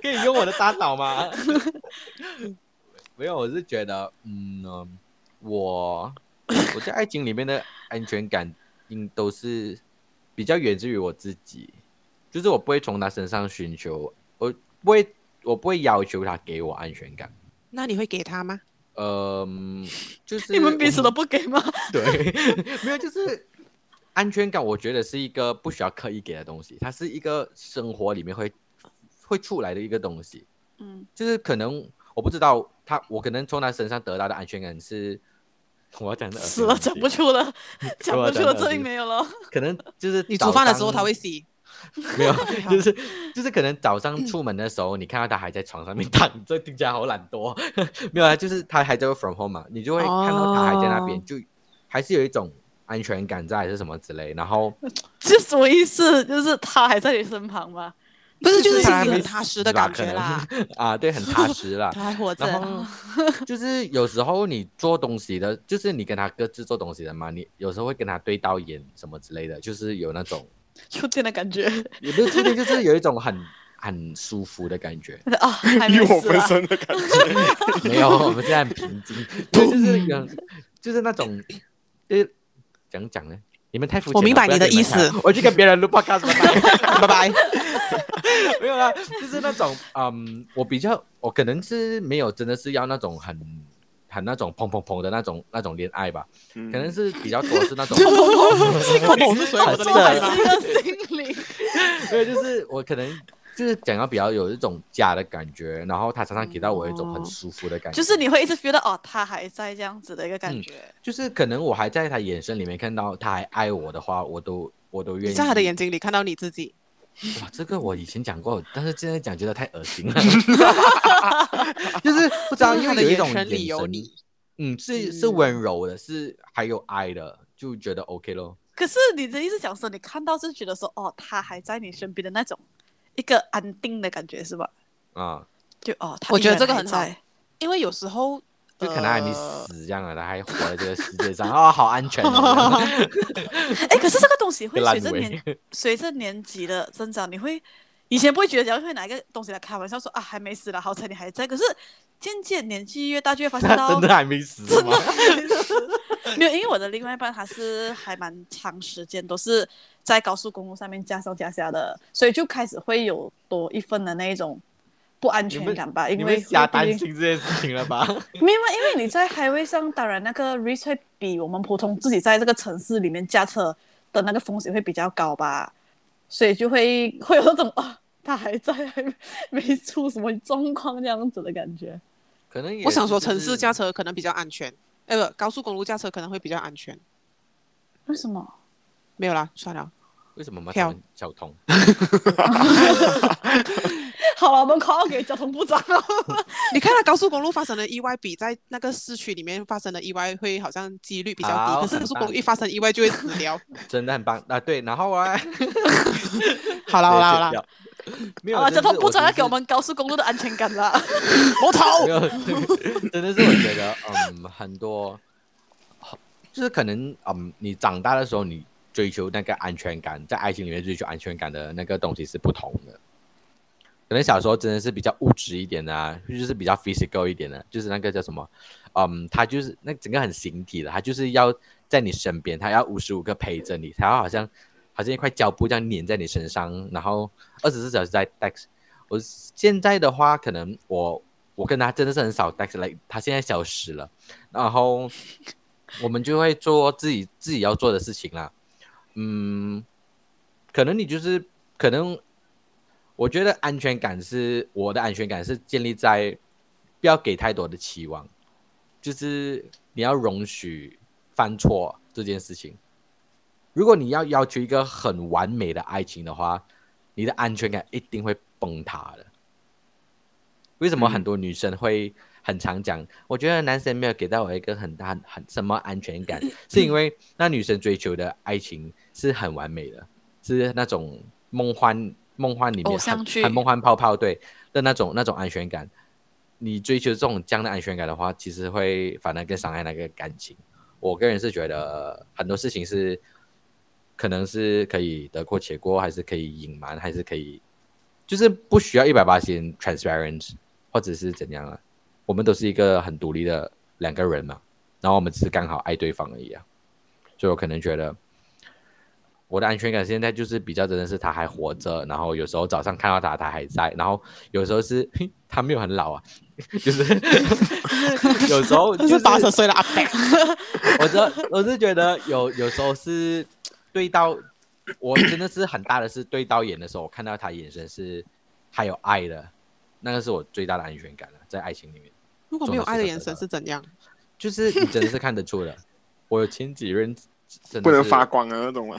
可以用我的大脑吗？没有，我是觉得，嗯，我我在爱情里面的安全感，应都是比较源自于我自己，就是我不会从他身上寻求，我不会，我不会要求他给我安全感。那你会给他吗？嗯，就是你们彼此都不给吗？对，没有，就是安全感，我觉得是一个不需要刻意给的东西，它是一个生活里面会会出来的一个东西。嗯，就是可能我不知道他，我可能从他身上得到的安全感是，我要讲的死了讲不出了，讲不出了，这里没有了。可能就是你煮饭的时候他会洗。没有，就是就是可能早上出门的时候，你看到他还在床上面躺着，听起来好懒惰。没有啊，就是他还在 from home 嘛，你就会看到他还在那边，就还是有一种安全感在，还是什么之类。然后 这什么意思？就是他还在你身旁吗？不是，就是心里很踏实的感觉啦。啊，对，很踏实啦。他还活着。然后就是有时候你做东西的，就是你跟他各自做东西的嘛，你有时候会跟他对到眼什么之类的，就是有那种。触电的感觉，也不是触电，就是有一种很很舒服的感觉啊，欲火焚身的感觉。没有，我们现在很平静，就是那种，就是那种，呃，讲讲呢？你们太肤浅。我明白你的意思，我去跟别人录 podcast，拜拜。没有啦，就是那种，嗯，我比较，我可能是没有，真的是要那种很。很那种砰砰砰的那种那种恋爱吧，可能是比较多是那种砰砰砰是谁？我的心灵，对，就是我可能就是讲要比较有一种家的感觉，然后他常常给到我一种很舒服的感觉，就是你会一直觉得哦，他还在这样子的一个感觉，就是可能我还在他眼神里面看到他还爱我的话，我都我都愿意。在他的眼睛里看到你自己。哇，这个我以前讲过，但是现在讲觉得太恶心了。就是不知道，因为有一种眼神有你，嗯，是是温柔的，是还有爱的，就觉得 OK 咯。可是你的意思讲说，你看到是觉得说，哦，他还在你身边的那种一个安定的感觉，是吧？啊，就哦，他我觉得这个很好，因为有时候。就可能还没死这样的，他还活在这个世界上啊，好安全。哎，可是这个东西会 随着年随着年纪的增长，你会以前不会觉得，然后会拿一个东西来开玩笑说啊，还没死了，好彩你还在。可是渐渐年纪越大，就会发现到真的还没死，真的还没死。没有，因为我的另外一半他是还蛮长时间都是在高速公路上面加上加下的，所以就开始会有多一份的那一种。不安全感吧，因为瞎担心这件事情了吧？没有，因为你在 highway 上，当然那个 risk 会比我们普通自己在这个城市里面驾车的那个风险会比较高吧，所以就会会有那种 啊，他还在，还没出什么状况这样子的感觉。可能也我想说，城市驾车可能比较安全，哎不，高速公路驾车可能会比较安全。为什么？没有啦，算了。为什么吗？跳交通。好了，我们 call 给交通部长了。你看，他高速公路发生的意外比在那个市区里面发生的意外会好像几率比较低，可是高速公路一发生意外就会死掉。真的很棒啊！对，然后啊，好了好了好了，没有啊，交通部长要给我们高速公路的安全感了。我操！真的是我觉得，嗯，很多，就是可能，嗯，你长大的时候，你追求那个安全感，在爱情里面追求安全感的那个东西是不同的。可能小时候真的是比较物质一点的啊，就是比较 physical 一点的，就是那个叫什么，嗯，他就是那整个很形体的，他就是要在你身边，他要无时无刻陪着你，他要好像好像一块胶布这样粘在你身上，然后二十四小时在 text。我现在的话，可能我我跟他真的是很少 text，来，他现在消失了，然后我们就会做自己自己要做的事情啦。嗯，可能你就是可能。我觉得安全感是我的安全感是建立在不要给太多的期望，就是你要容许犯错这件事情。如果你要要求一个很完美的爱情的话，你的安全感一定会崩塌的。为什么很多女生会很常讲？我觉得男生没有给到我一个很大很什么安全感，是因为那女生追求的爱情是很完美的，是那种梦幻。梦幻里面很很梦幻泡泡，对的那种那种安全感，你追求这种这样的安全感的话，其实会反而更伤害那个感情。我个人是觉得很多事情是可能是可以得过且过，还是可以隐瞒，还是可以，就是不需要一百八十 transparent，或者是怎样啊？我们都是一个很独立的两个人嘛，然后我们只是刚好爱对方而已啊，所以我可能觉得。我的安全感现在就是比较真的是他还活着，然后有时候早上看到他，他还在，然后有时候是 他没有很老啊，就是 有时候 就是八十岁了阿伯。我这我是觉得有有时候是对到我真的是很大的是对到眼的时候，我看到他眼神是还有爱的，那个是我最大的安全感了，在爱情里面。如果没有爱的眼神是怎样？就是你真的是看得出的。我有前几任不能发光的那种吗？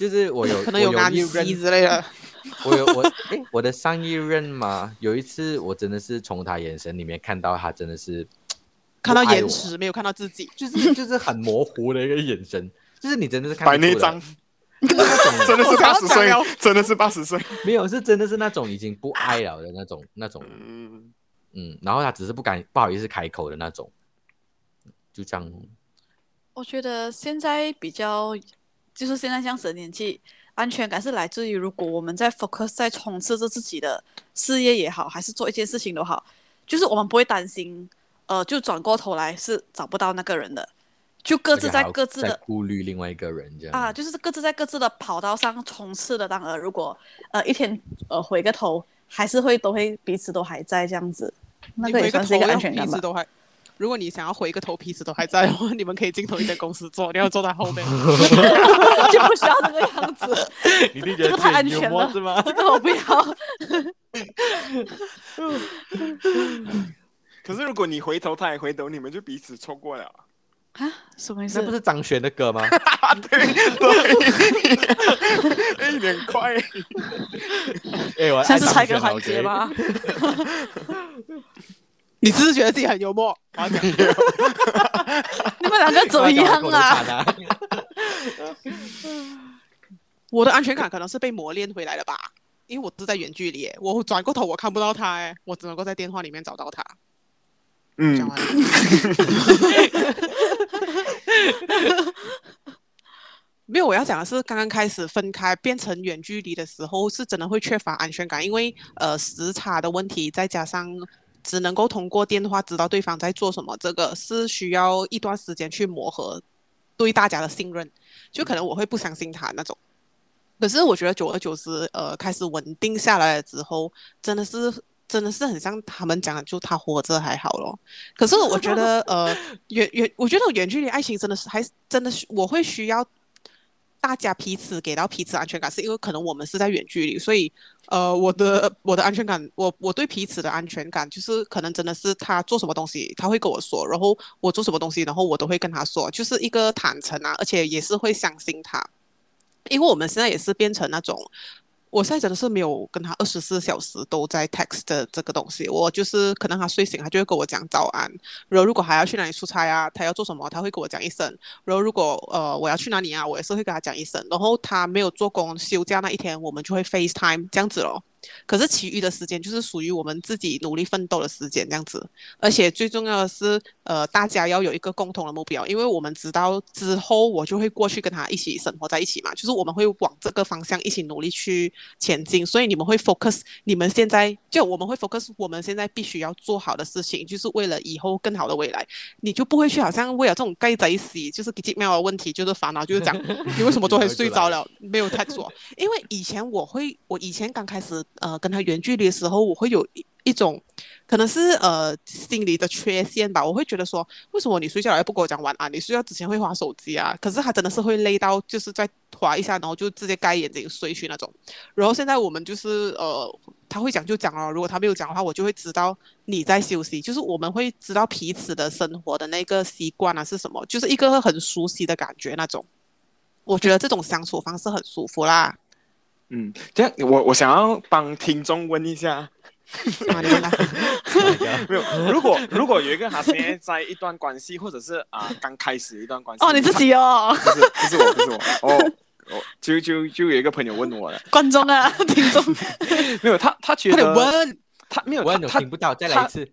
就是我有 可能有安息之类的。我有我哎，我的上一任嘛，有一次我真的是从他眼神里面看到他真的是 看到延迟，没有看到自己，就是就是很模糊的一个眼神，就是你真的是看白内障，真的是八十岁，真的是八十岁，没有是真的是那种已经不爱了的那种那种，嗯嗯，然后他只是不敢不好意思开口的那种，就这样。我觉得现在比较。就是现在这样子的年纪，安全感是来自于如果我们在 focus 在冲刺着自己的事业也好，还是做一件事情都好，就是我们不会担心，呃，就转过头来是找不到那个人的，就各自在各自的顾虑另外一个人这样啊，就是各自在各自的跑道上冲刺的。当然，如果呃一天呃回个头，还是会都会彼此都还在这样子，那个也算是一个安全感吧。如果你想要回一个头，皮子都还在的话，你们可以进同一间公司做，你要坐在后面，就不需要这个样子。你觉得这个太安全了，是吗？这个我不要。可是如果你回头，他也回头，你们就彼此错过了啊？什么意思？那不是张悬的歌吗？对对，一点快。哎，我下次猜歌环节吧。你只是觉得自己很幽默，你们两个怎么样啊？我的安全感可能是被磨练回来了吧，因为我是在远距离，我转过头我看不到他，哎，我只能够在电话里面找到他。嗯。讲完了。没有，我要讲的是，刚刚开始分开变成远距离的时候，是真的会缺乏安全感，因为呃时差的问题，再加上。只能够通过电话知道对方在做什么，这个是需要一段时间去磨合，对大家的信任，就可能我会不相信他那种。可是我觉得久而久之，呃，开始稳定下来了之后，真的是真的是很像他们讲的，就他活着还好咯。可是我觉得，呃，远远，我觉得远距离爱情真的是还真的是我会需要。大家彼此给到彼此安全感，是因为可能我们是在远距离，所以，呃，我的 我的安全感，我我对彼此的安全感，就是可能真的是他做什么东西，他会跟我说，然后我做什么东西，然后我都会跟他说，就是一个坦诚啊，而且也是会相信他，因为我们现在也是变成那种。我现在真的是没有跟他二十四小时都在 text 的这个东西，我就是可能他睡醒，他就会跟我讲早安，然后如果还要去哪里出差啊，他要做什么，他会跟我讲一声，然后如果呃我要去哪里啊，我也是会跟他讲一声，然后他没有做工休假那一天，我们就会 FaceTime 这样子咯。可是其余的时间就是属于我们自己努力奋斗的时间，这样子。而且最重要的是，呃，大家要有一个共同的目标，因为我们知道之后我就会过去跟他一起生活在一起嘛，就是我们会往这个方向一起努力去前进。所以你们会 focus 你们现在就我们会 focus 我们现在必须要做好的事情，就是为了以后更好的未来。你就不会去好像为了这种盖在一起就是几几秒的问题，就是烦恼，就是讲 你为什么昨天睡着了没有 text 我？因为以前我会，我以前刚开始。呃，跟他远距离的时候，我会有一种，可能是呃心理的缺陷吧。我会觉得说，为什么你睡觉还不跟我讲晚安？你睡觉之前会滑手机啊？可是他真的是会累到，就是再滑一下，然后就直接盖眼睛睡去那种。然后现在我们就是呃，他会讲就讲了，如果他没有讲的话，我就会知道你在休息。就是我们会知道彼此的生活的那个习惯啊是什么，就是一个很熟悉的感觉那种。我觉得这种相处方式很舒服啦。嗯，这样我我想要帮听众问一下，没有，如果如果有一个他现在在一段关系，或者是啊、呃、刚开始一段关系，哦，你自己哦，不是不是我不是我，哦，哦就就就有一个朋友问我了，观众啊，听众，没有他他觉得问。他没有问，我听不到，再来一次。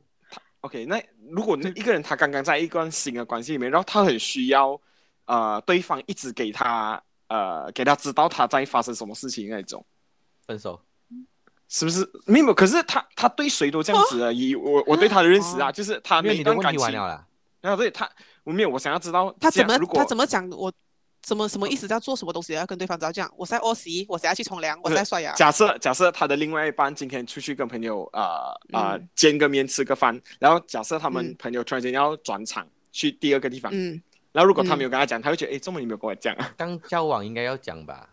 OK，那如果那一个人他刚刚在一段新的关系里面，然后他很需要呃对方一直给他呃给他知道他在发生什么事情那种，分手。是不是？没有，可是他他对谁都这样子啊？以 我我对他的认识啊，就是他每段感情。然后对他，我没有，我想要知道他怎么他怎么讲我怎么什么意思？要做什么东西要跟对方这样？我在屙屎，我想要去冲凉，我在刷牙。假设假设他的另外一半今天出去跟朋友啊啊见个面吃个饭，然后假设他们朋友突然间要转场去第二个地方，嗯，然后如果他没有跟他讲，他会觉得哎，这么你没有跟我讲啊？刚交往应该要讲吧？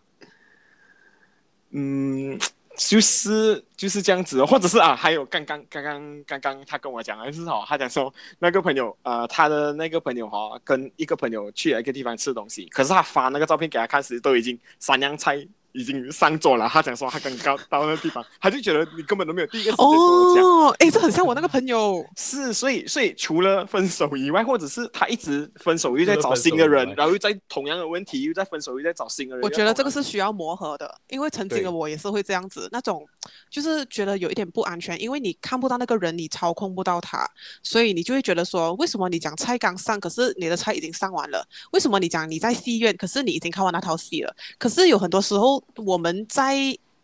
嗯。就是就是这样子，或者是啊，还有刚刚刚刚刚刚他跟我讲还是哦，他讲说那个朋友呃，他的那个朋友哈、哦，跟一个朋友去了一个地方吃东西，可是他发那个照片给他看时，都已经三样菜。已经上桌了，他讲说他刚刚到那个地方，他就觉得你根本都没有第一个时间跟我讲。哦，哎，这很像我那个朋友。是，所以所以除了分手以外，或者是他一直分手又在找新的人，然后又在同样的问题又在分手又在找新的人。我觉得这个是需要磨合的，因为曾经的我也是会这样子，那种就是觉得有一点不安全，因为你看不到那个人，你操控不到他，所以你就会觉得说，为什么你讲菜刚上，可是你的菜已经上完了？为什么你讲你在戏院，可是你已经看完那套戏了？可是有很多时候。我们在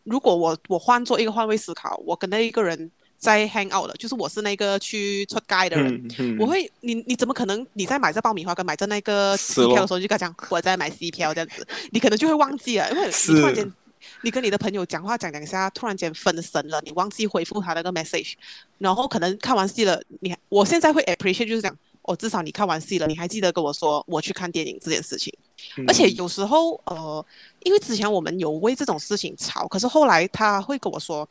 如果我我换做一个换位思考，我跟那一个人在 hang out 了，就是我是那个去出街的人，嗯嗯、我会你你怎么可能你在买这爆米花跟买这那个戏票的时候就跟他讲我在买戏票这样子，你可能就会忘记了，因为你突然间你跟你的朋友讲话讲讲一下，突然间分神了，你忘记回复他那个 message，然后可能看完戏了，你我现在会 appreciate 就是这样。我、哦、至少你看完戏了，你还记得跟我说我去看电影这件事情，嗯、而且有时候呃，因为之前我们有为这种事情吵，可是后来他会跟我说。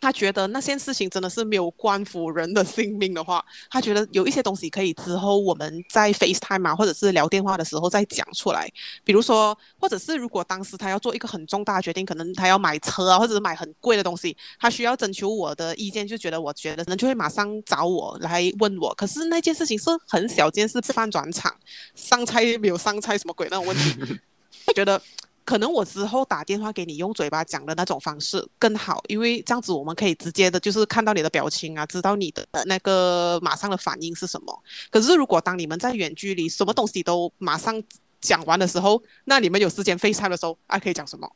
他觉得那件事情真的是没有关乎人的性命的话，他觉得有一些东西可以之后我们在 FaceTime 啊，或者是聊电话的时候再讲出来。比如说，或者是如果当时他要做一个很重大的决定，可能他要买车啊，或者是买很贵的东西，他需要征求我的意见，就觉得我觉得可能就会马上找我来问我。可是那件事情是很小件事，饭转场上菜没有上菜什么鬼那种问题，他觉得。可能我之后打电话给你，用嘴巴讲的那种方式更好，因为这样子我们可以直接的，就是看到你的表情啊，知道你的那个马上的反应是什么。可是如果当你们在远距离，什么东西都马上讲完的时候，那你们有时间 FaceTime 的时候，还可以讲什么？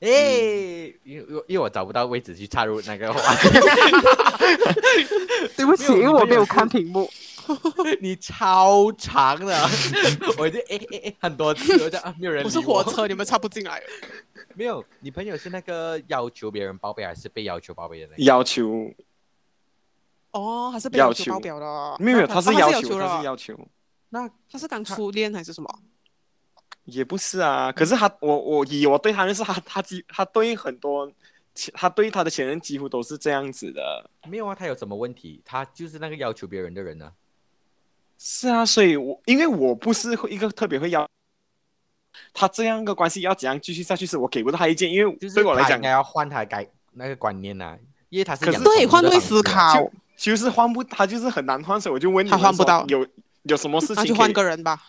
诶、欸，因为因为我找不到位置去插入那个话题。对不起，因为我没有看屏幕。你超长的，我就哎哎哎很多次，我就啊没有人。我是火车，你们插不进来。没有，你朋友是那个要求别人报备，还是被要求报备的那个？要求。哦，还是被要求报表的？没有没有，他是要求，他是要求。那他是刚初恋还是什么？也不是啊，可是他我我以我对他认识，他他几他对很多前他对他的前任几乎都是这样子的。没有啊，他有什么问题？他就是那个要求别人的人呢、啊。是啊，所以我因为我不是一个特别会要他这样的关系要怎样继续下去，是我给不到他意见，因为对我来讲，应该要换他改那个观念呐、啊，因为他是对换位思考，就就是换不，他就是很难换，所以我就问你，他换不到，有有什么事情，那就换个人吧。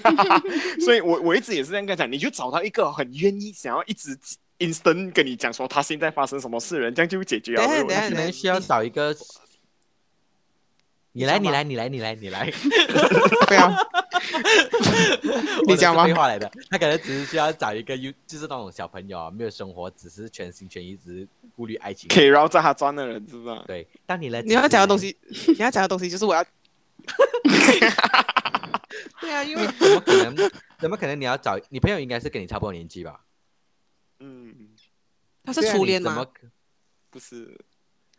所以我我一直也是这样跟他讲，你就找到一个很愿意想要一直 instant 跟你讲说他现在发生什么事的人，这样就会解决了。对，可能需要找一个。你来，你来，你来，你来，你来！不要，你讲吗？废话来的，他可能只是需要找一个，就是那种小朋友啊，没有生活，只是全心全意，只是顾虑爱情，可以绕着他转的人，是不是？对，当你来，你要讲的东西，你要讲的东西就是我要。对啊，因为怎么可能？怎么可能？你要找你朋友，应该是跟你差不多年纪吧？嗯，他是初恋吗？不是。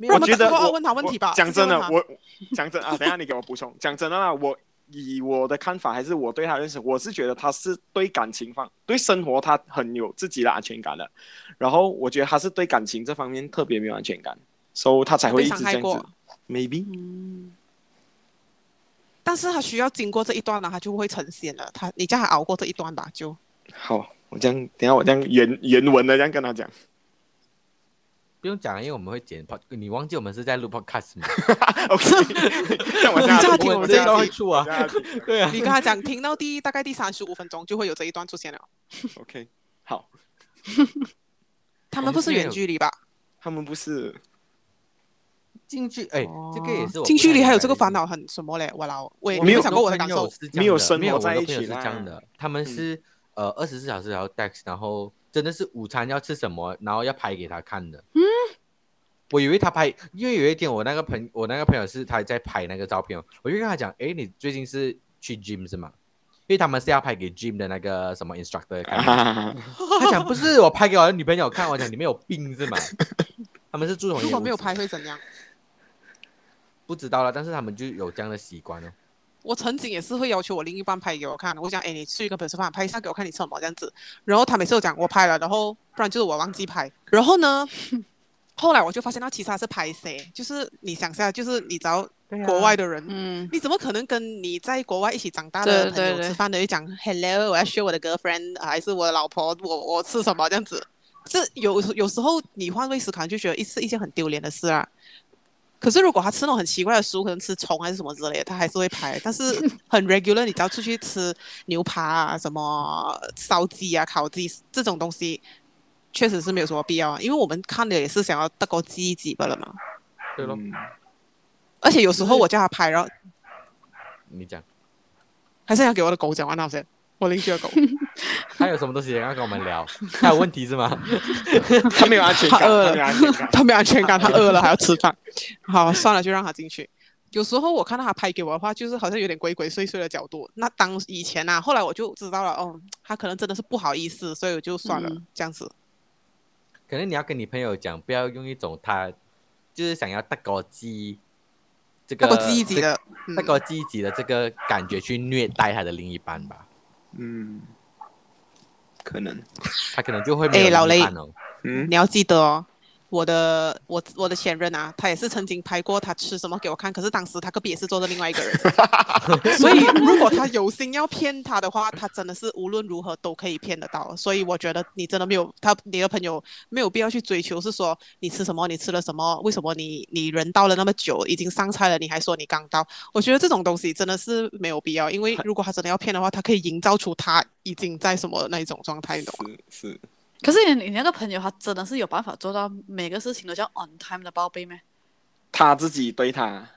我觉得我问他问题吧。讲真的，我讲真啊，等下你给我补充。讲真的啦，我以我的看法，还是我对他认识，我是觉得他是对感情方、对生活他很有自己的安全感的。然后我觉得他是对感情这方面特别没有安全感，所以他才会一直这样子。Maybe。嗯。但是他需要经过这一段呢，他就会呈现了。他，你叫他熬过这一段吧，就。好，我这样，等下我这样原原文的这样跟他讲。不用讲，因为我们会剪。你忘记我们是在录 podcast 吗？OK，像我这样听我们这一段处啊。对啊，你跟他讲，听到第大概第三十五分钟就会有这一段出现了。OK，好。他们不是远距离吧？他们不是。近距哎，这个也是我近距离还有这个烦恼。很什么嘞？我老我也没有想过我的感受。没有生活没有在一起是这样的，他们是呃二十四小时然后 text，然后真的是午餐要吃什么，然后要拍给他看的。嗯，我以为他拍，因为有一天我那个朋我那个朋友是他在拍那个照片，我就跟他讲，哎，你最近是去 gym 是吗？因为他们是要拍给 gym 的那个什么 instructor 看。他讲不是我拍给我的女朋友看，我讲你们有病是吗？他们是注重如果没有拍会怎样？不知道了，但是他们就有这样的习惯哦。我曾经也是会要求我另一半拍给我看，我讲，哎，你去一个朋友吃饭，拍一下给我看你吃什么这样子。然后他每次都讲我拍了，然后不然就是我忘记拍。然后呢，后来我就发现到其实他是拍谁，就是你想下，就是你找国外的人，嗯，你怎么可能跟你在国外一起长大的朋友吃饭的，就讲 Hello，我要 show 我的 girlfriend 还是我的老婆，我我吃什么这样子？这有有时候你换位思考，就觉得一是一件很丢脸的事啊。可是如果他吃那种很奇怪的食物，可能吃虫还是什么之类的，他还是会拍。但是 很 regular，你只要出去吃牛扒啊、什么烧鸡啊、烤鸡这种东西，确实是没有什么必要啊。因为我们看的也是想要得个鸡鸡罢了嘛。对咯。而且有时候我叫他拍，然后你讲，还是要给我的狗讲完那先。我邻居的狗，他有什么东西要跟我们聊？他有问题是吗？他没有安全感，他没有安全感，他饿了还要吃饭。好，算了，就让他进去。有时候我看到他拍给我的话，就是好像有点鬼鬼祟祟的角度。那当以前啊，后来我就知道了，哦，他可能真的是不好意思，所以我就算了，嗯、这样子。可能你要跟你朋友讲，不要用一种他就是想要大高鸡，这个积极的，大高积极的这个感觉去虐待他的另一半吧。嗯，可能他可能就会没有、哦。哎，老雷，嗯，你要记得哦。我的我我的前任啊，他也是曾经拍过他吃什么给我看，可是当时他隔壁也是坐着另外一个人，所以如果他有心要骗他的话，他真的是无论如何都可以骗得到。所以我觉得你真的没有他你的朋友没有必要去追求，是说你吃什么，你吃了什么，为什么你你人到了那么久，已经上菜了，你还说你刚到？我觉得这种东西真的是没有必要，因为如果他真的要骗的话，他可以营造出他已经在什么那一种状态，你懂吗？是是。可是你你那个朋友他真的是有办法做到每个事情都叫 on time 的报备吗？他自己对他，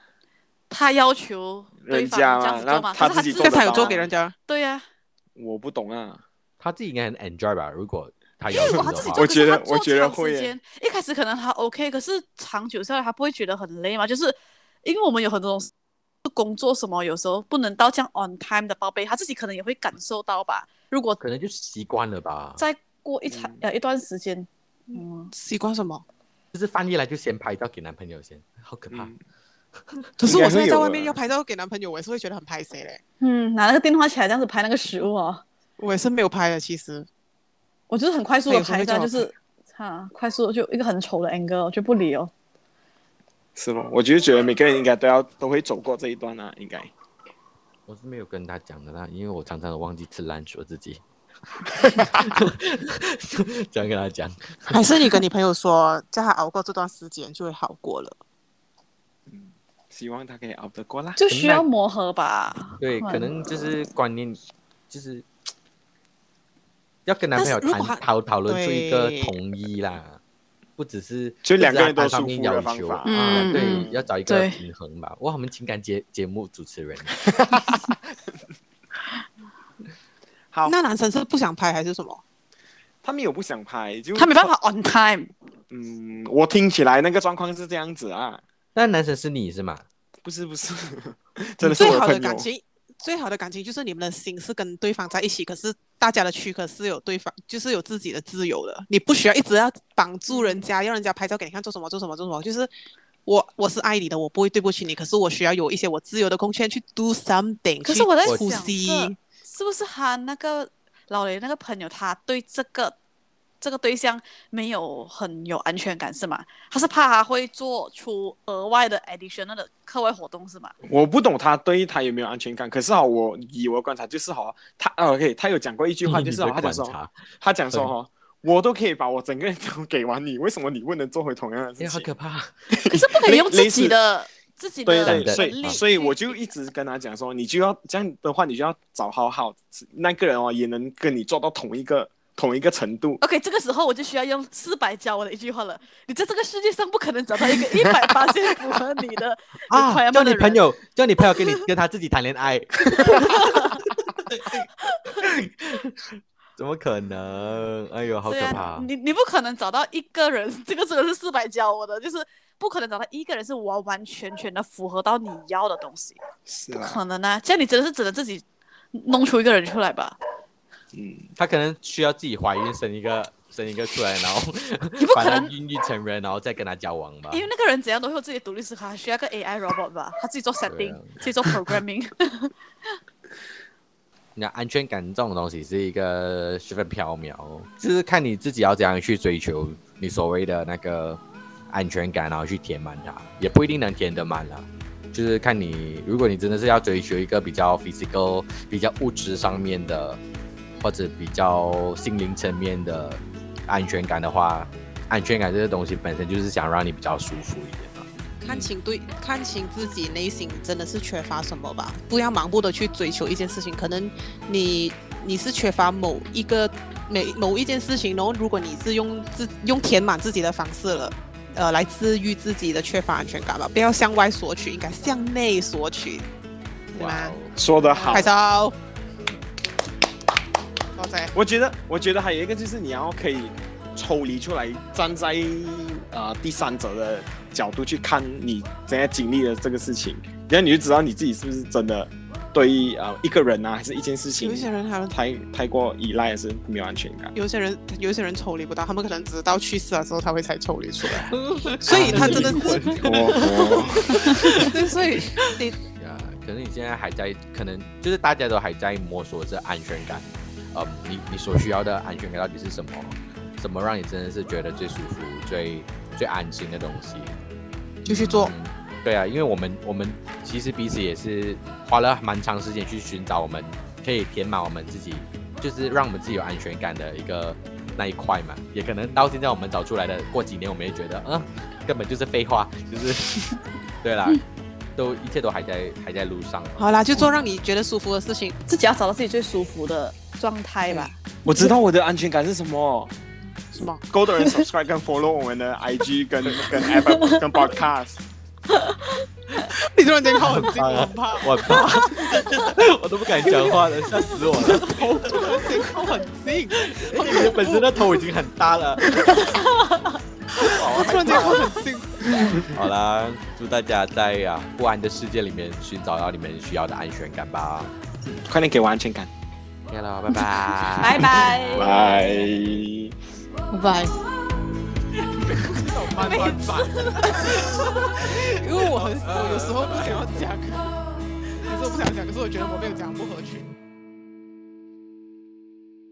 他要求对方这样子做嘛？他自己做，他有做给人家？对呀，我不懂啊，他自己应该很 enjoy 吧？如果他要求的话，我觉得我觉得会。一开始可能他 OK，可是长久下来他不会觉得很累嘛？就是因为我们有很多工作什么，有时候不能到这样 on time 的报备，他自己可能也会感受到吧？如果可能就习惯了吧？在。过一长呃、嗯、一段时间，嗯，习惯什么？就是翻译来就先拍照给男朋友先，好可怕。嗯、可是我现在在外面要拍照给男朋友，我也是会觉得很拍谁嘞。嗯，拿那个电话起来这样子拍那个食物哦，我也是没有拍的。其实我就是很快速的拍一下，就是哈，快速就一个很丑的 angle 就不理哦。是吗？我就觉得每个人应该都要都会走过这一段啊，应该。我是没有跟他讲的啦，因为我常常都忘记吃 lunch 我自己。这样跟他讲，还是你跟你朋友说，叫他熬过这段时间就会好过了。嗯，希望他可以熬得过啦。就需要磨合吧。对，可能就是观念，就是要跟男朋友谈讨讨论出一个统一啦，不只是就两个人都舒服的方法啊。对，要找一个平衡吧。哇，我们情感节节目主持人。好，那男生是不想拍还是什么？他没有不想拍，就他没办法 on time。嗯，我听起来那个状况是这样子啊。那男生是你是吗？不是不是，真的是最好的感情，最好的感情就是你们的心是跟对方在一起，可是大家的躯壳是有对方，就是有自己的自由的。你不需要一直要绑住人家，要人家拍照给你看，做什么做什么做什么。就是我我是爱你的，我不会对不起你，可是我需要有一些我自由的空间去 do something。可是我在呼吸。是不是他那个老雷那个朋友，他对这个这个对象没有很有安全感是吗？他是怕他会做出额外的 additional 的课外活动是吗？我不懂他对他有没有安全感，可是哈，我以我观察就是哈，他 OK，他有讲过一句话，就是他讲说，他讲说哈，我都可以把我整个人都给完你，为什么你不能做回同样的事情？好可怕！可是不可以用自己的。自己对对，所以所以我就一直跟他讲说，你就要这样的话，你就要找好好那个人哦，也能跟你做到同一个同一个程度。OK，这个时候我就需要用四百教我的一句话了。你在这个世界上不可能找到一个 一百八千符合你的啊，叫你朋友，叫你朋友跟你跟他自己谈恋爱，怎么可能？哎呦，好可怕啊！！你你不可能找到一个人，这个真的是四百教我的，就是不可能找到一个人是完完全全的符合到你要的东西，不是啊，可能啊！这样你真的是只能自己弄出一个人出来吧？嗯，他可能需要自己怀孕生一个生一个出来，然后 你不可能孕育成人，然后再跟他交往吧因。为那个人怎样都会有自己独立思考，他需要个 AI robot 吧，他自己做 setting，、啊自己做 programming。那安全感这种东西是一个十分缥缈，就是看你自己要怎样去追求你所谓的那个安全感，然后去填满它，也不一定能填得满啦。就是看你，如果你真的是要追求一个比较 physical、比较物质上面的，或者比较心灵层面的安全感的话，安全感这个东西本身就是想让你比较舒服一点。看清对，看清自己内心真的是缺乏什么吧，不要盲目的去追求一件事情。可能你你是缺乏某一个每某一件事情，然后如果你是用自用填满自己的方式了，呃，来治愈自己的缺乏安全感吧。不要向外索取，应该向内索取，对吗？说得好拍。手，多谢。我觉得，我觉得还有一个就是你要可以抽离出来，站在呃第三者的角度去看你现在经历的这个事情，然后你就知道你自己是不是真的对呃一个人啊，还是一件事情有一些人他们太太过依赖，还是没有安全感。有些人有一些人抽离不到，他们可能直到去世的时候他会才抽离出来，所以他真的是，哦 对所以你啊，可能你现在还在，可能就是大家都还在摸索着安全感。呃，你你所需要的安全感到底是什么？什么让你真的是觉得最舒服、最最安心的东西？就去做。嗯对啊，因为我们我们其实彼此也是花了蛮长时间去寻找我们可以填满我们自己，就是让我们自己有安全感的一个那一块嘛。也可能到现在我们找出来的，过几年我们也觉得，嗯，根本就是废话，就是 对啦，都一切都还在还在路上。好啦，就做让你觉得舒服的事情。自己要找到自己最舒服的状态吧。我知道我的安全感是什么。什么？够多人 subscribe 跟 follow 我们的 IG 跟跟 App 跟 Podcast。你突然间靠很近，我很怕。我很怕，我都不敢讲话了，吓死我了。头突然间靠很近，你本身的头已经很大了。我突然间靠很近。好啦，祝大家在啊不安的世界里面寻找到你们需要的安全感吧。快点给我安全感。OK 了，拜拜。拜拜。拜。拜拜。慢慢办，因为我很我有时候不想要讲，可是我不想讲，可是我觉得我没有讲不合群。